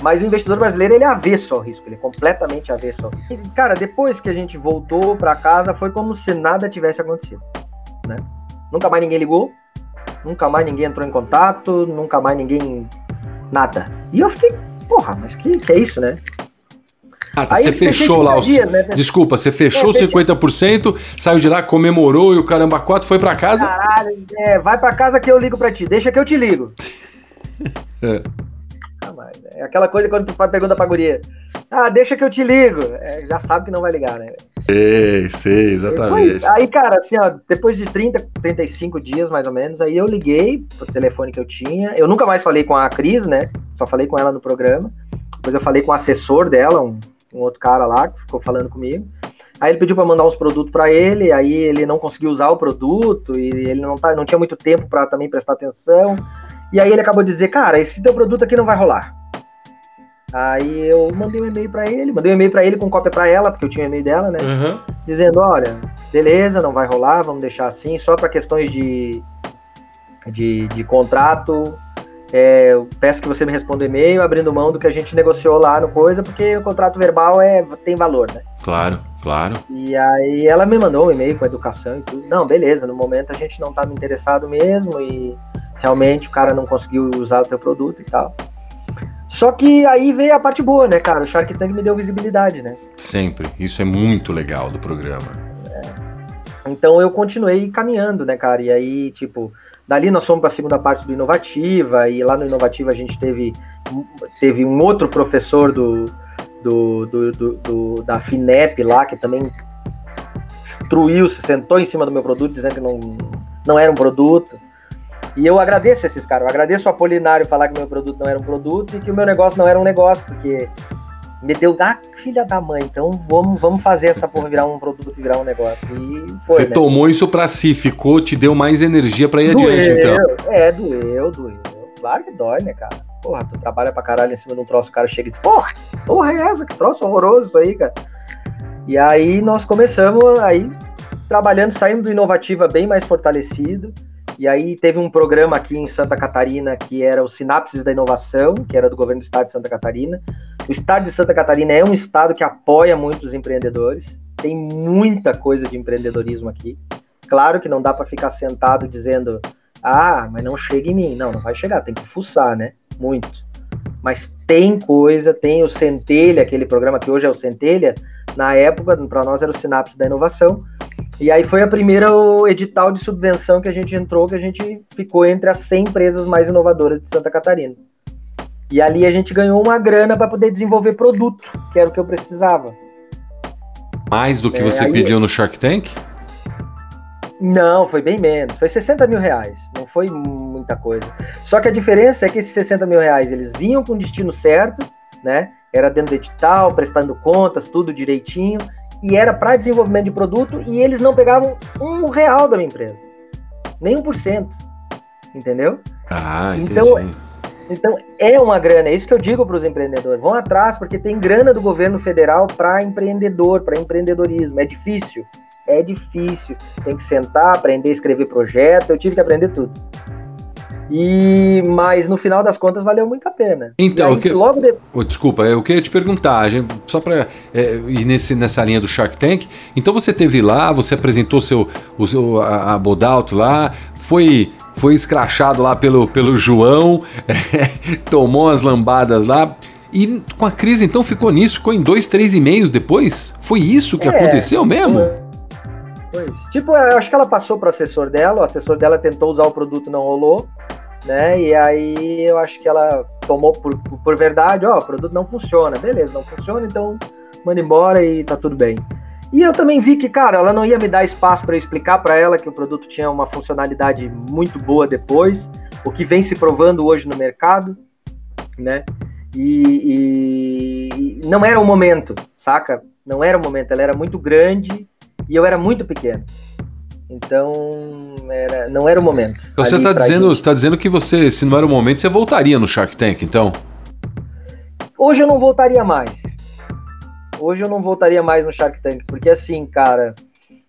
Mas o investidor brasileiro ele é avesso ao risco, ele é completamente avesso ao risco. E, cara, depois que a gente voltou para casa foi como se nada tivesse acontecido, né? Nunca mais ninguém ligou, nunca mais ninguém entrou em contato, nunca mais ninguém nada. E eu fiquei, porra, mas que, que é isso, né? Ah, tá, você fechou lá os. Dias, né? Desculpa, você fechou é, 50%, saiu de lá, comemorou e o caramba 4 foi para casa? Caralho, é, vai para casa que eu ligo para ti. Deixa que eu te ligo. é. Ah, mas é aquela coisa quando tu faz pergunta pra guria. Ah, deixa que eu te ligo. É, já sabe que não vai ligar, né? Sei, sei, exatamente. aí, cara, assim, ó, depois de 30, 35 dias mais ou menos, aí eu liguei pro telefone que eu tinha. Eu nunca mais falei com a Cris, né? Só falei com ela no programa. Depois eu falei com o assessor dela, um, um outro cara lá, que ficou falando comigo. Aí ele pediu para mandar uns produtos para ele, aí ele não conseguiu usar o produto e ele não, tá, não tinha muito tempo para também prestar atenção. E aí ele acabou de dizer, cara, esse teu produto aqui não vai rolar. Aí eu mandei um e-mail para ele, mandei um e-mail para ele com cópia para ela, porque eu tinha o e-mail dela, né? Uhum. Dizendo, olha, beleza, não vai rolar, vamos deixar assim, só para questões de, de, de contrato. É, eu peço que você me responda o e-mail, abrindo mão do que a gente negociou lá no coisa, porque o contrato verbal é, tem valor, né? Claro, claro. E aí ela me mandou um e-mail com educação e tudo. Não, beleza, no momento a gente não estava interessado mesmo e realmente o cara não conseguiu usar o teu produto e tal. Só que aí veio a parte boa, né, cara? O Shark Tank me deu visibilidade, né? Sempre. Isso é muito legal do programa. É. Então eu continuei caminhando, né, cara? E aí, tipo, dali nós fomos para a segunda parte do Inovativa, e lá no Inovativa a gente teve, teve um outro professor do, do, do, do, da FINEP lá, que também destruiu, se sentou em cima do meu produto, dizendo que não, não era um produto. E eu agradeço esses caras. Eu agradeço o Apolinário falar que meu produto não era um produto e que o meu negócio não era um negócio, porque me deu, ah, filha da mãe, então vamos, vamos fazer essa porra virar um produto e virar um negócio. E foi, Você né? tomou isso pra si, ficou, te deu mais energia pra ir doeu, adiante, então. É, doeu, doeu. Claro que dói, né, cara? Porra, tu trabalha pra caralho em cima de um troço, o cara chega e diz, porra, porra é essa? Que troço horroroso isso aí, cara. E aí nós começamos aí trabalhando, saímos do Inovativa bem mais fortalecido. E aí teve um programa aqui em Santa Catarina que era o Sinapses da Inovação, que era do governo do estado de Santa Catarina. O estado de Santa Catarina é um estado que apoia muito os empreendedores. Tem muita coisa de empreendedorismo aqui. Claro que não dá para ficar sentado dizendo: "Ah, mas não chega em mim". Não, não vai chegar, tem que fuçar, né? Muito. Mas tem coisa, tem o Centelha, aquele programa que hoje é o Centelha, na época, para nós era o Sinapse da Inovação e aí foi a primeira edital de subvenção que a gente entrou, que a gente ficou entre as 100 empresas mais inovadoras de Santa Catarina. E ali a gente ganhou uma grana para poder desenvolver produto, que era o que eu precisava. Mais do que é, você aí... pediu no Shark Tank? Não, foi bem menos. Foi 60 mil reais. Não foi muita coisa. Só que a diferença é que esses 60 mil reais eles vinham com o destino certo, né? Era dentro do edital, prestando contas, tudo direitinho e era para desenvolvimento de produto e eles não pegavam um real da minha empresa, nem um por cento, entendeu? Ah, então, entendi. então é uma grana, é isso que eu digo para os empreendedores, vão atrás porque tem grana do governo federal para empreendedor, para empreendedorismo, é difícil, é difícil, tem que sentar, aprender a escrever projeto, eu tive que aprender tudo. E mas no final das contas valeu muito a pena. Então, aí, que... logo de... oh, desculpa, eu queria te perguntar, gente, só para é, ir nesse, nessa linha do Shark Tank. Então você teve lá, você apresentou seu, o seu a, a Bodalto lá, foi foi escrachado lá pelo, pelo João, é, tomou as lambadas lá. E com a crise, então, ficou nisso, ficou em dois, três e-mails depois? Foi isso que é, aconteceu mesmo? Foi. Tipo, eu acho que ela passou para o assessor dela, o assessor dela tentou usar o produto, não rolou né? E aí eu acho que ela tomou por, por verdade, ó, o produto não funciona, beleza, não funciona, então manda embora e tá tudo bem. E eu também vi que, cara, ela não ia me dar espaço para explicar para ela que o produto tinha uma funcionalidade muito boa depois, o que vem se provando hoje no mercado, né? E, e não era o momento, saca? Não era o momento, ela era muito grande e eu era muito pequeno. Então, era, não era o momento. Você está dizendo, tá dizendo que você, se não era o momento, você voltaria no Shark Tank, então? Hoje eu não voltaria mais. Hoje eu não voltaria mais no Shark Tank, porque assim, cara,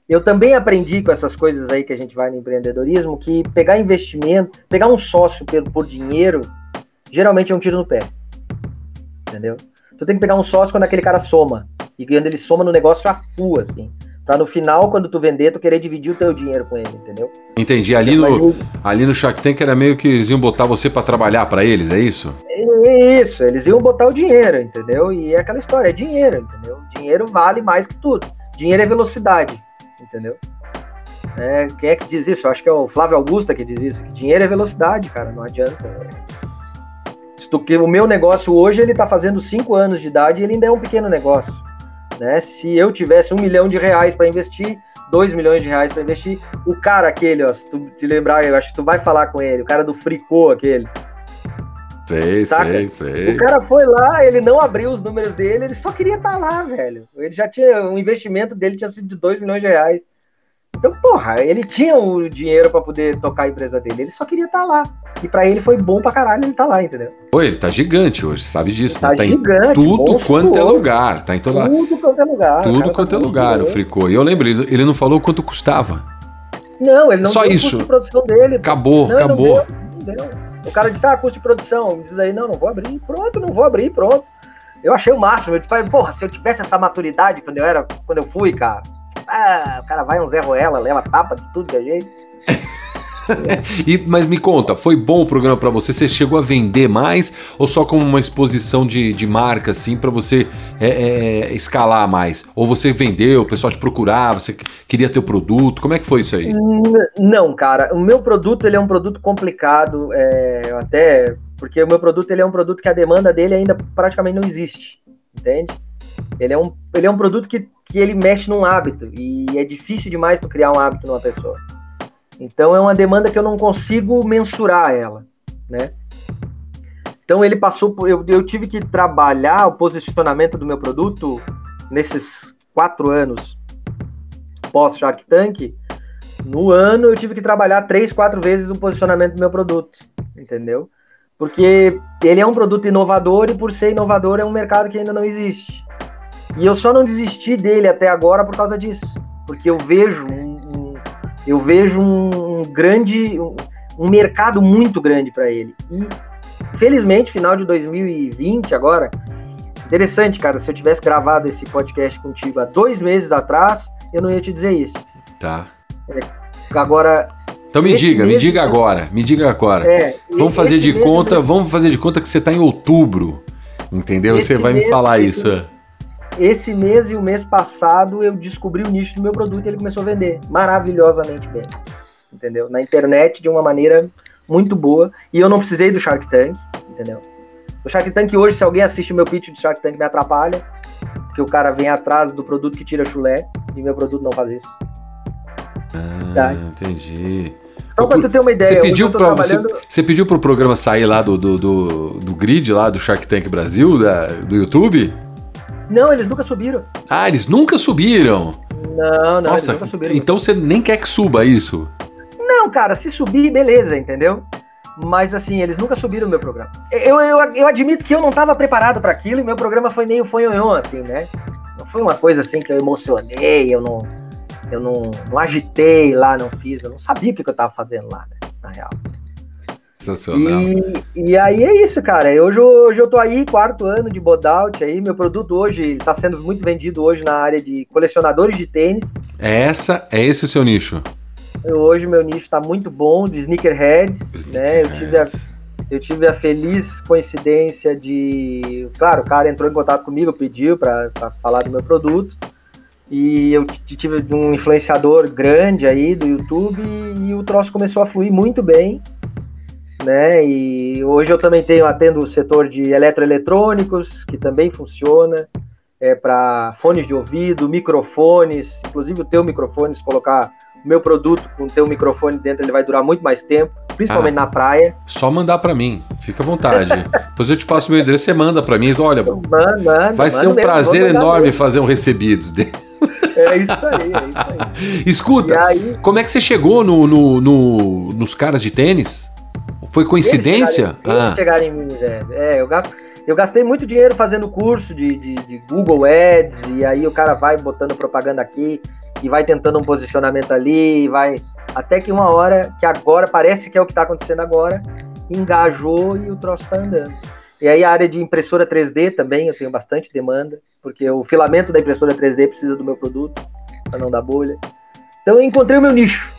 eu também aprendi com essas coisas aí que a gente vai no empreendedorismo, que pegar investimento, pegar um sócio por, por dinheiro, geralmente é um tiro no pé. Entendeu? Tu tem que pegar um sócio quando aquele cara soma. E quando ele soma no negócio, afua, assim. Pra no final, quando tu vender, tu querer dividir o teu dinheiro com ele, entendeu? Entendi. Ali no, ali no Shark Tank era meio que eles iam botar você para trabalhar para eles, é isso? É isso, eles iam botar o dinheiro, entendeu? E é aquela história, é dinheiro, entendeu? Dinheiro vale mais que tudo. Dinheiro é velocidade, entendeu? É, quem é que diz isso? Eu acho que é o Flávio Augusta que diz isso. Que dinheiro é velocidade, cara, não adianta. Porque o meu negócio hoje, ele tá fazendo 5 anos de idade e ele ainda é um pequeno negócio. Né? Se eu tivesse um milhão de reais para investir, dois milhões de reais para investir, o cara aquele, ó, se tu te lembrar, eu acho que tu vai falar com ele, o cara do fricô aquele. Sei, saca? sei, sei. O cara foi lá, ele não abriu os números dele, ele só queria estar tá lá, velho. Ele já tinha, o investimento dele tinha sido de 2 milhões de reais. Então, porra, ele tinha o dinheiro para poder tocar a empresa dele, ele só queria estar tá lá. E para ele foi bom pra caralho ele tá lá, entendeu? Pô, ele tá gigante hoje, sabe disso? Ele tá, tá gigante, tudo quanto é lugar, tá em todo Tudo quanto é lugar. Tudo cara, quanto tá é lugar, o Fricô. E eu lembro, ele, ele não falou quanto custava. Não, ele não Só isso. custo de produção dele. Acabou, não, acabou. Não deu, não deu. O cara disse, ah, custo de produção. Diz aí, não, não vou abrir. Pronto, não vou abrir, pronto. Eu achei o máximo. Eu disse, porra, se eu tivesse essa maturidade quando eu era, quando eu fui, cara, ah, o cara vai um Zé Ruela, leva tapa de tudo que é jeito. e, mas me conta, foi bom o programa para você? Você chegou a vender mais ou só como uma exposição de, de marca, assim, para você é, é, escalar mais? Ou você vendeu, o pessoal te procurava, você queria ter o produto? Como é que foi isso aí? Não, cara, o meu produto ele é um produto complicado, é, até porque o meu produto ele é um produto que a demanda dele ainda praticamente não existe, entende? Ele é um, ele é um produto que, que ele mexe num hábito e é difícil demais tu criar um hábito numa pessoa. Então é uma demanda que eu não consigo mensurar ela, né? Então ele passou por, eu, eu tive que trabalhar o posicionamento do meu produto nesses quatro anos pós Shark Tank. No ano eu tive que trabalhar três, quatro vezes o posicionamento do meu produto, entendeu? Porque ele é um produto inovador e por ser inovador é um mercado que ainda não existe. E eu só não desisti dele até agora por causa disso. Porque eu vejo um, um eu vejo um, grande, um, um mercado muito grande para ele. E felizmente, final de 2020 agora, interessante, cara, se eu tivesse gravado esse podcast contigo há dois meses atrás, eu não ia te dizer isso. Tá. É, agora, então me diga, me diga agora, me diga agora. É, vamos fazer de conta, vamos fazer de conta que você está em outubro, entendeu? Você vai me falar isso. Esse mês e o mês passado eu descobri o nicho do meu produto e ele começou a vender maravilhosamente bem. Entendeu? Na internet de uma maneira muito boa. E eu não precisei do Shark Tank, entendeu? O Shark Tank hoje, se alguém assiste o meu pitch do Shark Tank, me atrapalha. Porque o cara vem atrás do produto que tira chulé. E meu produto não faz isso. Ah, tá? entendi. Só pra tu ter uma ideia. Você pediu, pra, trabalhando... você, você, pediu pro programa sair lá do, do, do, do grid, lá do Shark Tank Brasil, da, do YouTube? Não, eles nunca subiram. Ah, eles nunca subiram? Não, não, Nossa, eles nunca subiram. Então você nem quer que suba isso? Não, cara, se subir, beleza, entendeu? Mas assim, eles nunca subiram o meu programa. Eu, eu, eu admito que eu não estava preparado para aquilo e meu programa foi meio fonhonhon, assim, né? Não foi uma coisa assim que eu emocionei, eu não, eu não, não agitei lá, não fiz, eu não sabia o que eu estava fazendo lá, né? Na real. Sensacional. E, e aí é isso, cara. Hoje, hoje eu tô aí, quarto ano de Bodout aí. Meu produto hoje está sendo muito vendido hoje na área de colecionadores de tênis. É essa, é esse o seu nicho? Hoje meu nicho está muito bom, de sneakerheads, né? Eu tive, a, eu tive a feliz coincidência de. Claro, o cara entrou em contato comigo, pediu para falar do meu produto. E eu tive um influenciador grande aí do YouTube e o troço começou a fluir muito bem né? E hoje eu também tenho atendo o setor de eletroeletrônicos, que também funciona é, para fones de ouvido, microfones, inclusive o teu microfone, se colocar o meu produto com o teu microfone dentro, ele vai durar muito mais tempo, principalmente ah, na praia. Só mandar para mim, fica à vontade. Depois eu te passo o meu endereço, você manda para mim, olha, manda, manda, vai ser um mesmo, prazer enorme fazer um recebidos dele. É isso aí, é isso aí. Escuta, aí, como é que você chegou no, no, no, nos caras de tênis? Foi coincidência? Eles chegaram, em mim, é. é eu, gasto, eu gastei muito dinheiro fazendo curso de, de, de, Google Ads, e aí o cara vai botando propaganda aqui, e vai tentando um posicionamento ali, e vai. Até que uma hora, que agora parece que é o que está acontecendo agora, engajou e o troço está andando. E aí a área de impressora 3D também, eu tenho bastante demanda, porque o filamento da impressora 3D precisa do meu produto. para não dar bolha. Então eu encontrei o meu nicho.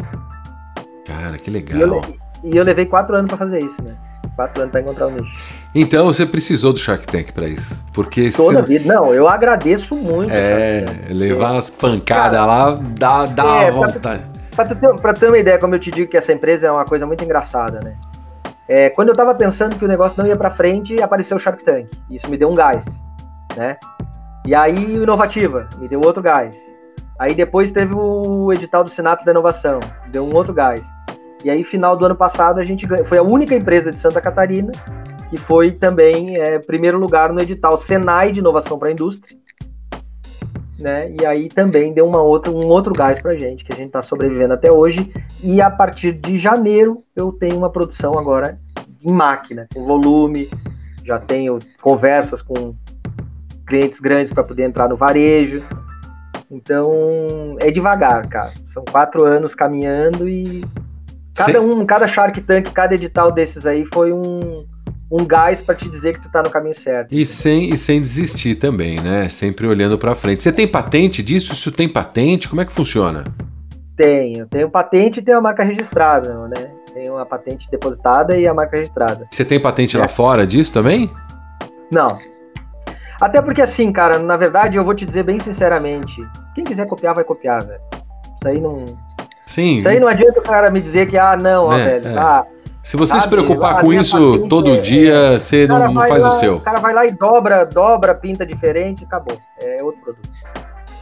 Cara, que legal. E eu, e eu levei quatro anos para fazer isso, né? Quatro anos para encontrar o nicho. Então você precisou do Shark Tank para isso. Porque Toda se... vida. Não, eu agradeço muito. É, levar umas pancadas lá dá, dá é, vontade. Pra tu, ter, pra ter uma ideia, como eu te digo que essa empresa é uma coisa muito engraçada, né? É, quando eu tava pensando que o negócio não ia para frente, apareceu o Shark Tank. Isso me deu um gás, né? E aí o Inovativa me deu outro gás. Aí depois teve o edital do Senato da Inovação, deu um outro gás. E aí, final do ano passado, a gente foi a única empresa de Santa Catarina que foi também é, primeiro lugar no edital Senai de Inovação para a Indústria. Né? E aí também deu uma outra, um outro gás para a gente, que a gente está sobrevivendo até hoje. E a partir de janeiro eu tenho uma produção agora em máquina, com volume, já tenho conversas com clientes grandes para poder entrar no varejo. Então é devagar, cara. São quatro anos caminhando e cada um, cada Shark Tank, cada edital desses aí foi um, um gás para te dizer que tu tá no caminho certo. E sem, e sem desistir também, né? Sempre olhando para frente. Você tem patente disso? Isso tem patente? Como é que funciona? Tenho. Tenho patente e tenho a marca registrada, né? Tenho uma patente depositada e a marca registrada. Você tem patente é. lá fora disso também? Não. Até porque assim, cara, na verdade eu vou te dizer bem sinceramente, quem quiser copiar vai copiar, velho. Isso aí não Sim. Isso aí não adianta o cara me dizer que ah, não, ó, é, velho, é. Ah, se você se preocupar com isso todo é, dia, você não, não faz lá, o seu. O cara vai lá e dobra, dobra, pinta diferente, acabou. É outro produto.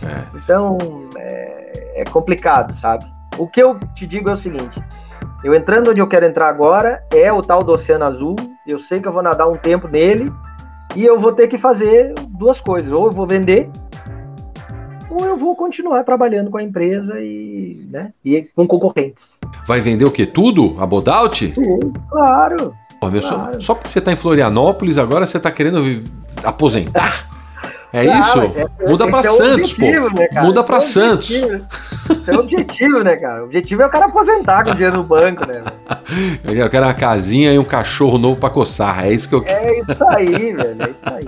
É. Então, é, é, complicado, sabe? O que eu te digo é o seguinte: eu entrando onde eu quero entrar agora é o tal do Oceano Azul. Eu sei que eu vou nadar um tempo nele e eu vou ter que fazer duas coisas: ou eu vou vender ou eu vou continuar trabalhando com a empresa e, né, e com concorrentes. Vai vender o quê? Tudo? A Bodaut? Claro. Pô, meu, claro. Só, só, porque você está em Florianópolis, agora você está querendo aposentar? É isso? É, Muda para é Santos, pô. Né, Muda para é Santos. Esse é o objetivo, né, cara? O objetivo é o cara aposentar com dinheiro no banco, né? Eu quero uma casinha e um cachorro novo para coçar. É isso que eu quero. É isso aí, velho. É isso aí.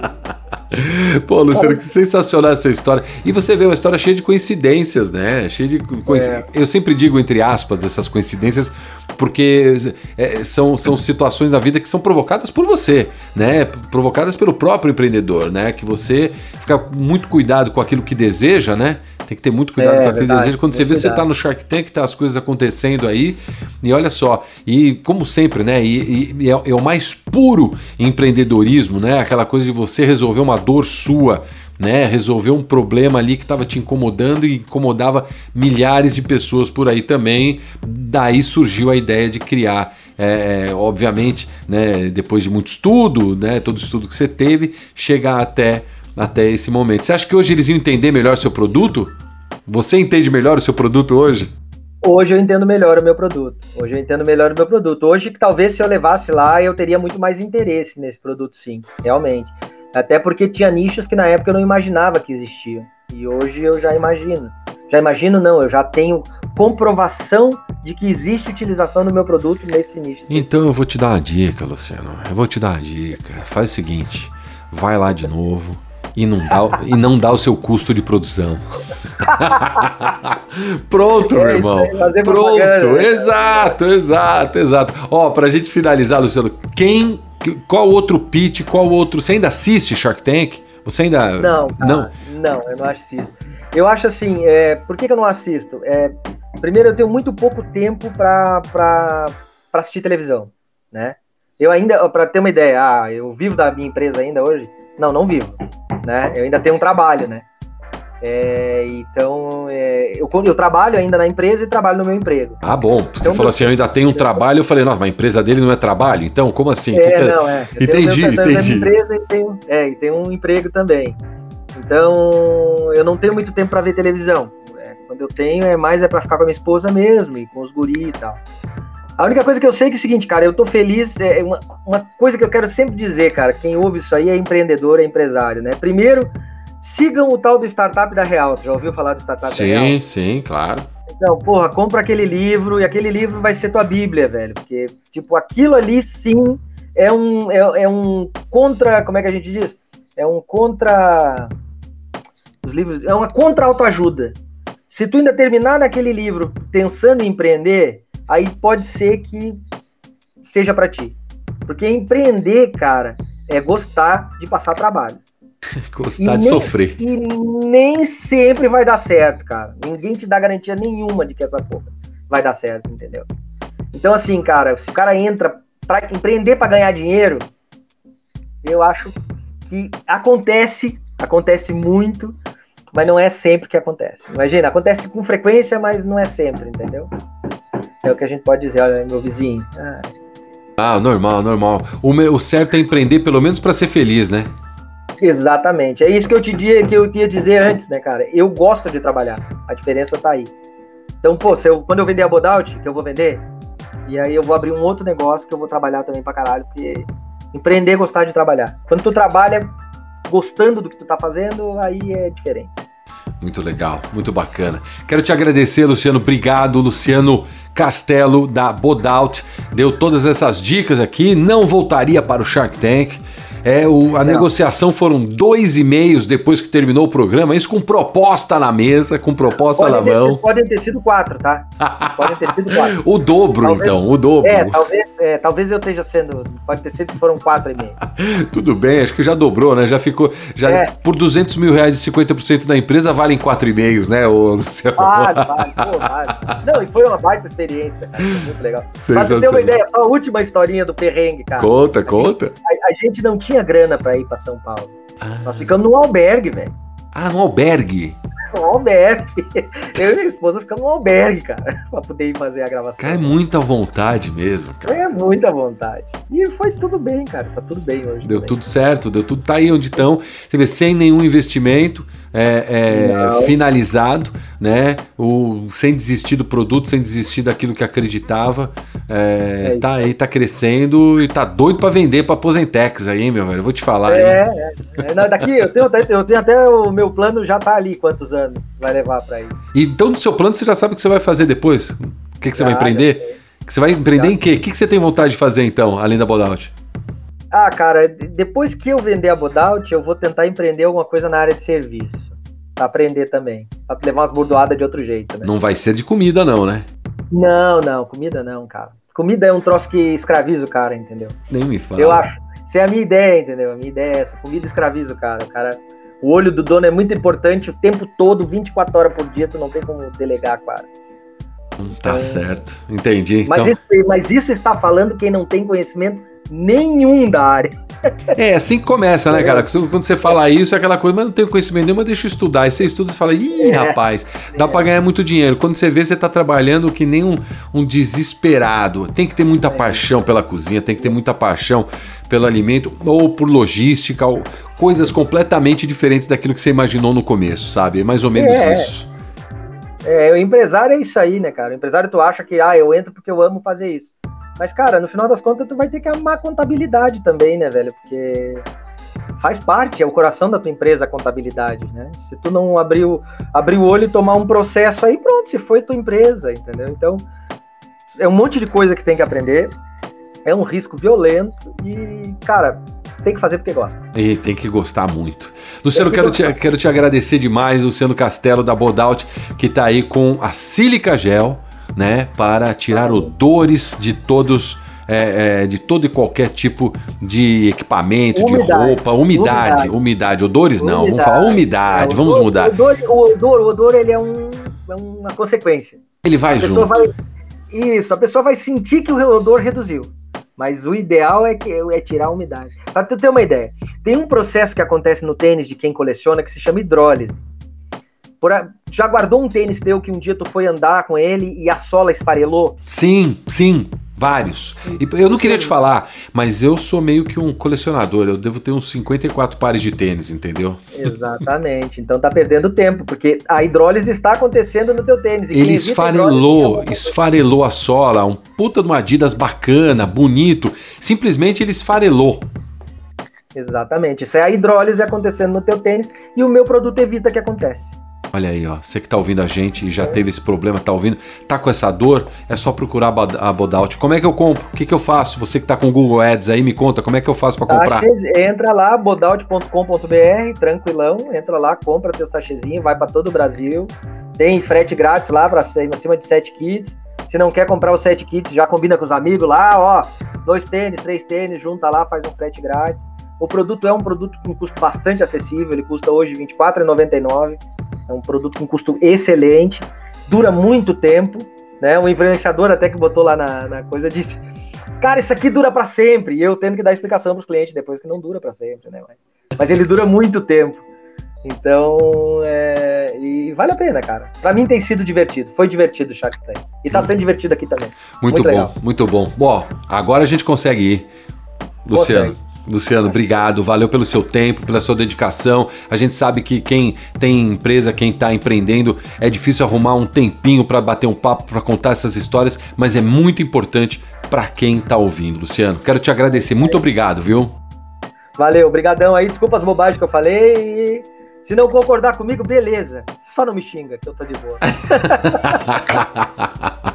Pô, Luciano, que sensacional essa história. E você vê uma história cheia de coincidências, né? Cheia de coincidências. É. Eu sempre digo, entre aspas, essas coincidências, porque é, são, são situações da vida que são provocadas por você, né? Provocadas pelo próprio empreendedor, né? Que você fica muito cuidado com aquilo que deseja, né? Tem que ter muito cuidado é, com aquele verdade, desejo. Quando você vê, cuidado. você tá no Shark Tank, tá as coisas acontecendo aí, e olha só, e como sempre, né? E, e é, é, o mais puro empreendedorismo, né? Aquela coisa de você resolver uma dor sua, né? Resolver um problema ali que estava te incomodando e incomodava milhares de pessoas por aí também. Daí surgiu a ideia de criar é, é obviamente, né, depois de muito estudo, né, todo estudo que você teve, chegar até até esse momento. Você acha que hoje eles iam entender melhor o seu produto? Você entende melhor o seu produto hoje? Hoje eu entendo melhor o meu produto. Hoje eu entendo melhor o meu produto. Hoje, talvez se eu levasse lá, eu teria muito mais interesse nesse produto, sim, realmente. Até porque tinha nichos que na época eu não imaginava que existiam. E hoje eu já imagino. Já imagino, não, eu já tenho comprovação de que existe utilização do meu produto nesse nicho. Então eu vou te dar uma dica, Luciano. Eu vou te dar uma dica. Faz o seguinte: vai lá de novo e não dá, e não dá o seu custo de produção. Pronto, meu irmão. Pronto, né? exato, exato, exato. Ó, pra gente finalizar, Luciano, quem, qual outro pitch, qual outro, você ainda assiste Shark Tank? Você ainda não, cara, não, não, eu não assisto. Eu acho assim, é, por que, que eu não assisto? É, primeiro, eu tenho muito pouco tempo para assistir televisão, né? Eu ainda, para ter uma ideia, ah, eu vivo da minha empresa ainda hoje. Não, não vivo né? Eu ainda tenho um trabalho, né? É, então, é, eu, eu, trabalho ainda na empresa e trabalho no meu emprego. Ah, bom. Você então, falou assim, eu ainda tenho um trabalho. Eu falei, nossa, mas a empresa dele não é trabalho? Então, como assim? É, que é? não, é. Eu entendi, tenho, entendi. empresa e tenho, é, e tenho um emprego também. Então, eu não tenho muito tempo para ver televisão. É, quando eu tenho, é mais é para ficar com a minha esposa mesmo e com os guri e tal. A única coisa que eu sei é, que é o seguinte, cara, eu tô feliz. É uma, uma coisa que eu quero sempre dizer, cara, quem ouve isso aí é empreendedor, é empresário, né? Primeiro, sigam o tal do Startup da Real. Já ouviu falar do Startup sim, da Real? Sim, sim, claro. Então, porra, compra aquele livro e aquele livro vai ser tua Bíblia, velho. Porque, tipo, aquilo ali sim é um, é, é um contra. Como é que a gente diz? É um contra. Os livros. É uma contra-autoajuda. Se tu ainda terminar naquele livro pensando em empreender, aí pode ser que seja para ti. Porque empreender, cara, é gostar de passar trabalho. gostar e de nem, sofrer. E nem sempre vai dar certo, cara. Ninguém te dá garantia nenhuma de que essa porra vai dar certo, entendeu? Então, assim, cara, se o cara entra para empreender para ganhar dinheiro, eu acho que acontece, acontece muito, mas não é sempre que acontece. Imagina, acontece com frequência, mas não é sempre, entendeu? É o que a gente pode dizer, olha, meu vizinho. Ah, ah normal, normal. O, meu, o certo é empreender pelo menos para ser feliz, né? Exatamente. É isso que eu te que eu tinha dizer antes, né, cara? Eu gosto de trabalhar. A diferença tá aí. Então, pô, se eu, quando eu vender a Bodout, que eu vou vender, e aí eu vou abrir um outro negócio que eu vou trabalhar também pra caralho, porque empreender é gostar de trabalhar. Quando tu trabalha gostando do que tu tá fazendo, aí é diferente. Muito legal, muito bacana. Quero te agradecer, Luciano. Obrigado, Luciano Castelo da Bodout. Deu todas essas dicas aqui. Não voltaria para o Shark Tank. É, o, a Não. negociação foram dois e meios depois que terminou o programa, isso com proposta na mesa, com proposta podem na ter, mão. Podem ter sido quatro, tá? Podem ter sido quatro. o dobro, talvez, então, o dobro. É talvez, é, talvez eu esteja sendo. Pode ter sido que foram quatro e meio. Tudo bem, acho que já dobrou, né? Já ficou. Já, é. Por 200 mil reais e 50% da empresa valem quatro e meios, né? O, vale, vale, pô, vale. Não, e foi uma baita experiência, cara. Foi muito legal. Pra você ter uma ideia, só a última historinha do perrengue, cara. Conta, conta. A, a gente não tinha grana para ir para São Paulo. Ah. Nós ficamos num albergue, velho. Ah, no albergue? Um albergue. Eu e minha esposa ficamos num albergue, cara, pra poder ir fazer a gravação. Cara, é muita vontade mesmo, cara. É muita vontade. E foi tudo bem, cara. Tá tudo bem hoje. Deu também. tudo certo, deu tudo. Tá aí onde estão. Você vê, sem nenhum investimento é, é, finalizado, né? O, sem desistir do produto, sem desistir daquilo que acreditava. É, é tá aí, tá crescendo e tá doido para vender pra Aposentex aí, meu velho. Eu vou te falar. É, é. Não, daqui eu tenho, eu tenho até o meu plano já tá ali, quantos anos vai levar para isso. Então, do seu plano, você já sabe o que você vai fazer depois? O que, que você vai empreender? Você vai empreender em quê? O que, que você tem vontade de fazer então, além da Bodout? Ah, cara, depois que eu vender a Bodout, eu vou tentar empreender alguma coisa na área de serviço. Pra aprender também. Pra levar umas bordoadas de outro jeito, né? Não vai ser de comida, não, né? Não, não, comida não, cara. Comida é um troço que escraviza o cara, entendeu? Nem me fala. Eu acho. Essa é a minha ideia, entendeu? A minha ideia é essa. Comida escraviza o cara. O cara. O olho do dono é muito importante o tempo todo, 24 horas por dia, tu não tem como delegar, cara. Hum, tá então, certo, entendi. Mas, então... isso, mas isso está falando quem não tem conhecimento nenhum da área. É, assim que começa, né, cara? Quando você fala isso, é aquela coisa, mas não tenho conhecimento nenhum, mas deixa eu estudar. Aí você estuda e fala, ih, é, rapaz, dá é. pra ganhar muito dinheiro. Quando você vê, você tá trabalhando que nem um, um desesperado. Tem que ter muita é. paixão pela cozinha, tem que ter muita paixão pelo alimento, ou por logística, ou coisas completamente diferentes daquilo que você imaginou no começo, sabe? É mais ou menos é. isso. É, o empresário é isso aí, né, cara? O empresário tu acha que, ah, eu entro porque eu amo fazer isso. Mas, cara, no final das contas, tu vai ter que amar contabilidade também, né, velho? Porque faz parte, é o coração da tua empresa a contabilidade, né? Se tu não abrir o, abrir o olho e tomar um processo aí, pronto, se foi tua empresa, entendeu? Então, é um monte de coisa que tem que aprender, é um risco violento e, cara, tem que fazer porque gosta. E tem que gostar muito. Luciano, quero te, quero te agradecer demais, Luciano Castelo da Bodout, que está aí com a Silica Gel né, para tirar odores de todos. É, é, de todo e qualquer tipo de equipamento, umidade. de roupa, umidade, umidade, umidade. odores não, umidade. vamos falar umidade, é, vamos odor, mudar. O odor, o odor, o odor ele é, um, é uma consequência. Ele vai a junto. Vai, isso, a pessoa vai sentir que o odor reduziu. Mas o ideal é, que, é tirar a umidade. Para tu ter uma ideia, tem um processo que acontece no tênis de quem coleciona que se chama hidrólise. Por, já guardou um tênis teu que um dia tu foi andar com ele e a sola esfarelou? Sim, sim. Vários. E eu não queria te falar, mas eu sou meio que um colecionador. Eu devo ter uns 54 pares de tênis, entendeu? Exatamente. Então tá perdendo tempo, porque a hidrólise está acontecendo no teu tênis. Ele esfarelou, esfarelou a sola, um puta de uma Adidas bacana, bonito. Simplesmente ele esfarelou. Exatamente. Isso é a hidrólise acontecendo no teu tênis e o meu produto evita que aconteça. Olha aí, ó. Você que tá ouvindo a gente e já teve esse problema, tá ouvindo, tá com essa dor, é só procurar a Bodout. Como é que eu compro? O que, que eu faço? Você que tá com o Google Ads aí, me conta, como é que eu faço para comprar? Entra lá, bodout.com.br, tranquilão, entra lá, compra teu sachezinho, vai para todo o Brasil. Tem frete grátis lá para acima de 7 kits. Se não quer comprar os 7 kits, já combina com os amigos lá, ó, dois tênis, três tênis, junta lá, faz um frete grátis. O produto é um produto com custo bastante acessível, ele custa hoje R$ 24,99. É um produto com custo excelente, dura muito tempo, né? Um influenciador até que botou lá na, na coisa disse: Cara, isso aqui dura para sempre. E eu tendo que dar explicação para os clientes depois que não dura para sempre, né? Mas ele dura muito tempo. Então, é... e vale a pena, cara. Para mim tem sido divertido. Foi divertido o Shark Tank. E tá sendo divertido aqui também. Muito, muito bom, legal. muito bom. Bom, agora a gente consegue ir. Luciano. Consegue. Luciano, obrigado. Valeu pelo seu tempo, pela sua dedicação. A gente sabe que quem tem empresa, quem está empreendendo, é difícil arrumar um tempinho para bater um papo, para contar essas histórias, mas é muito importante para quem está ouvindo. Luciano, quero te agradecer. Muito obrigado, viu? Valeu, obrigadão aí. Desculpa as bobagens que eu falei. Se não concordar comigo, beleza. Só não me xinga, que eu tô de boa.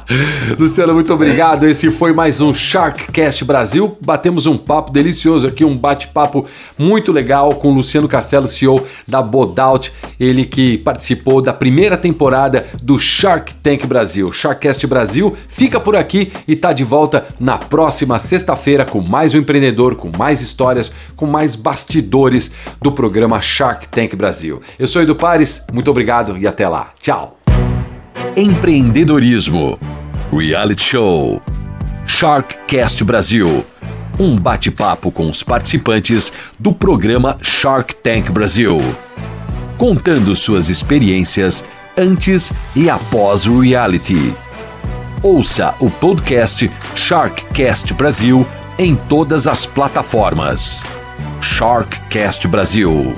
Luciano, muito obrigado. Esse foi mais um Sharkcast Brasil. Batemos um papo delicioso aqui, um bate-papo muito legal com Luciano Castelo, CEO da Bodout, ele que participou da primeira temporada do Shark Tank Brasil. Sharkcast Brasil fica por aqui e tá de volta na próxima sexta-feira com mais um empreendedor, com mais histórias, com mais bastidores do programa Shark Tank Brasil. Eu sou Edu Pares, muito e até lá. Tchau. Empreendedorismo. Reality Show. Sharkcast Brasil. Um bate-papo com os participantes do programa Shark Tank Brasil. Contando suas experiências antes e após o reality. Ouça o podcast Sharkcast Brasil em todas as plataformas. Sharkcast Brasil.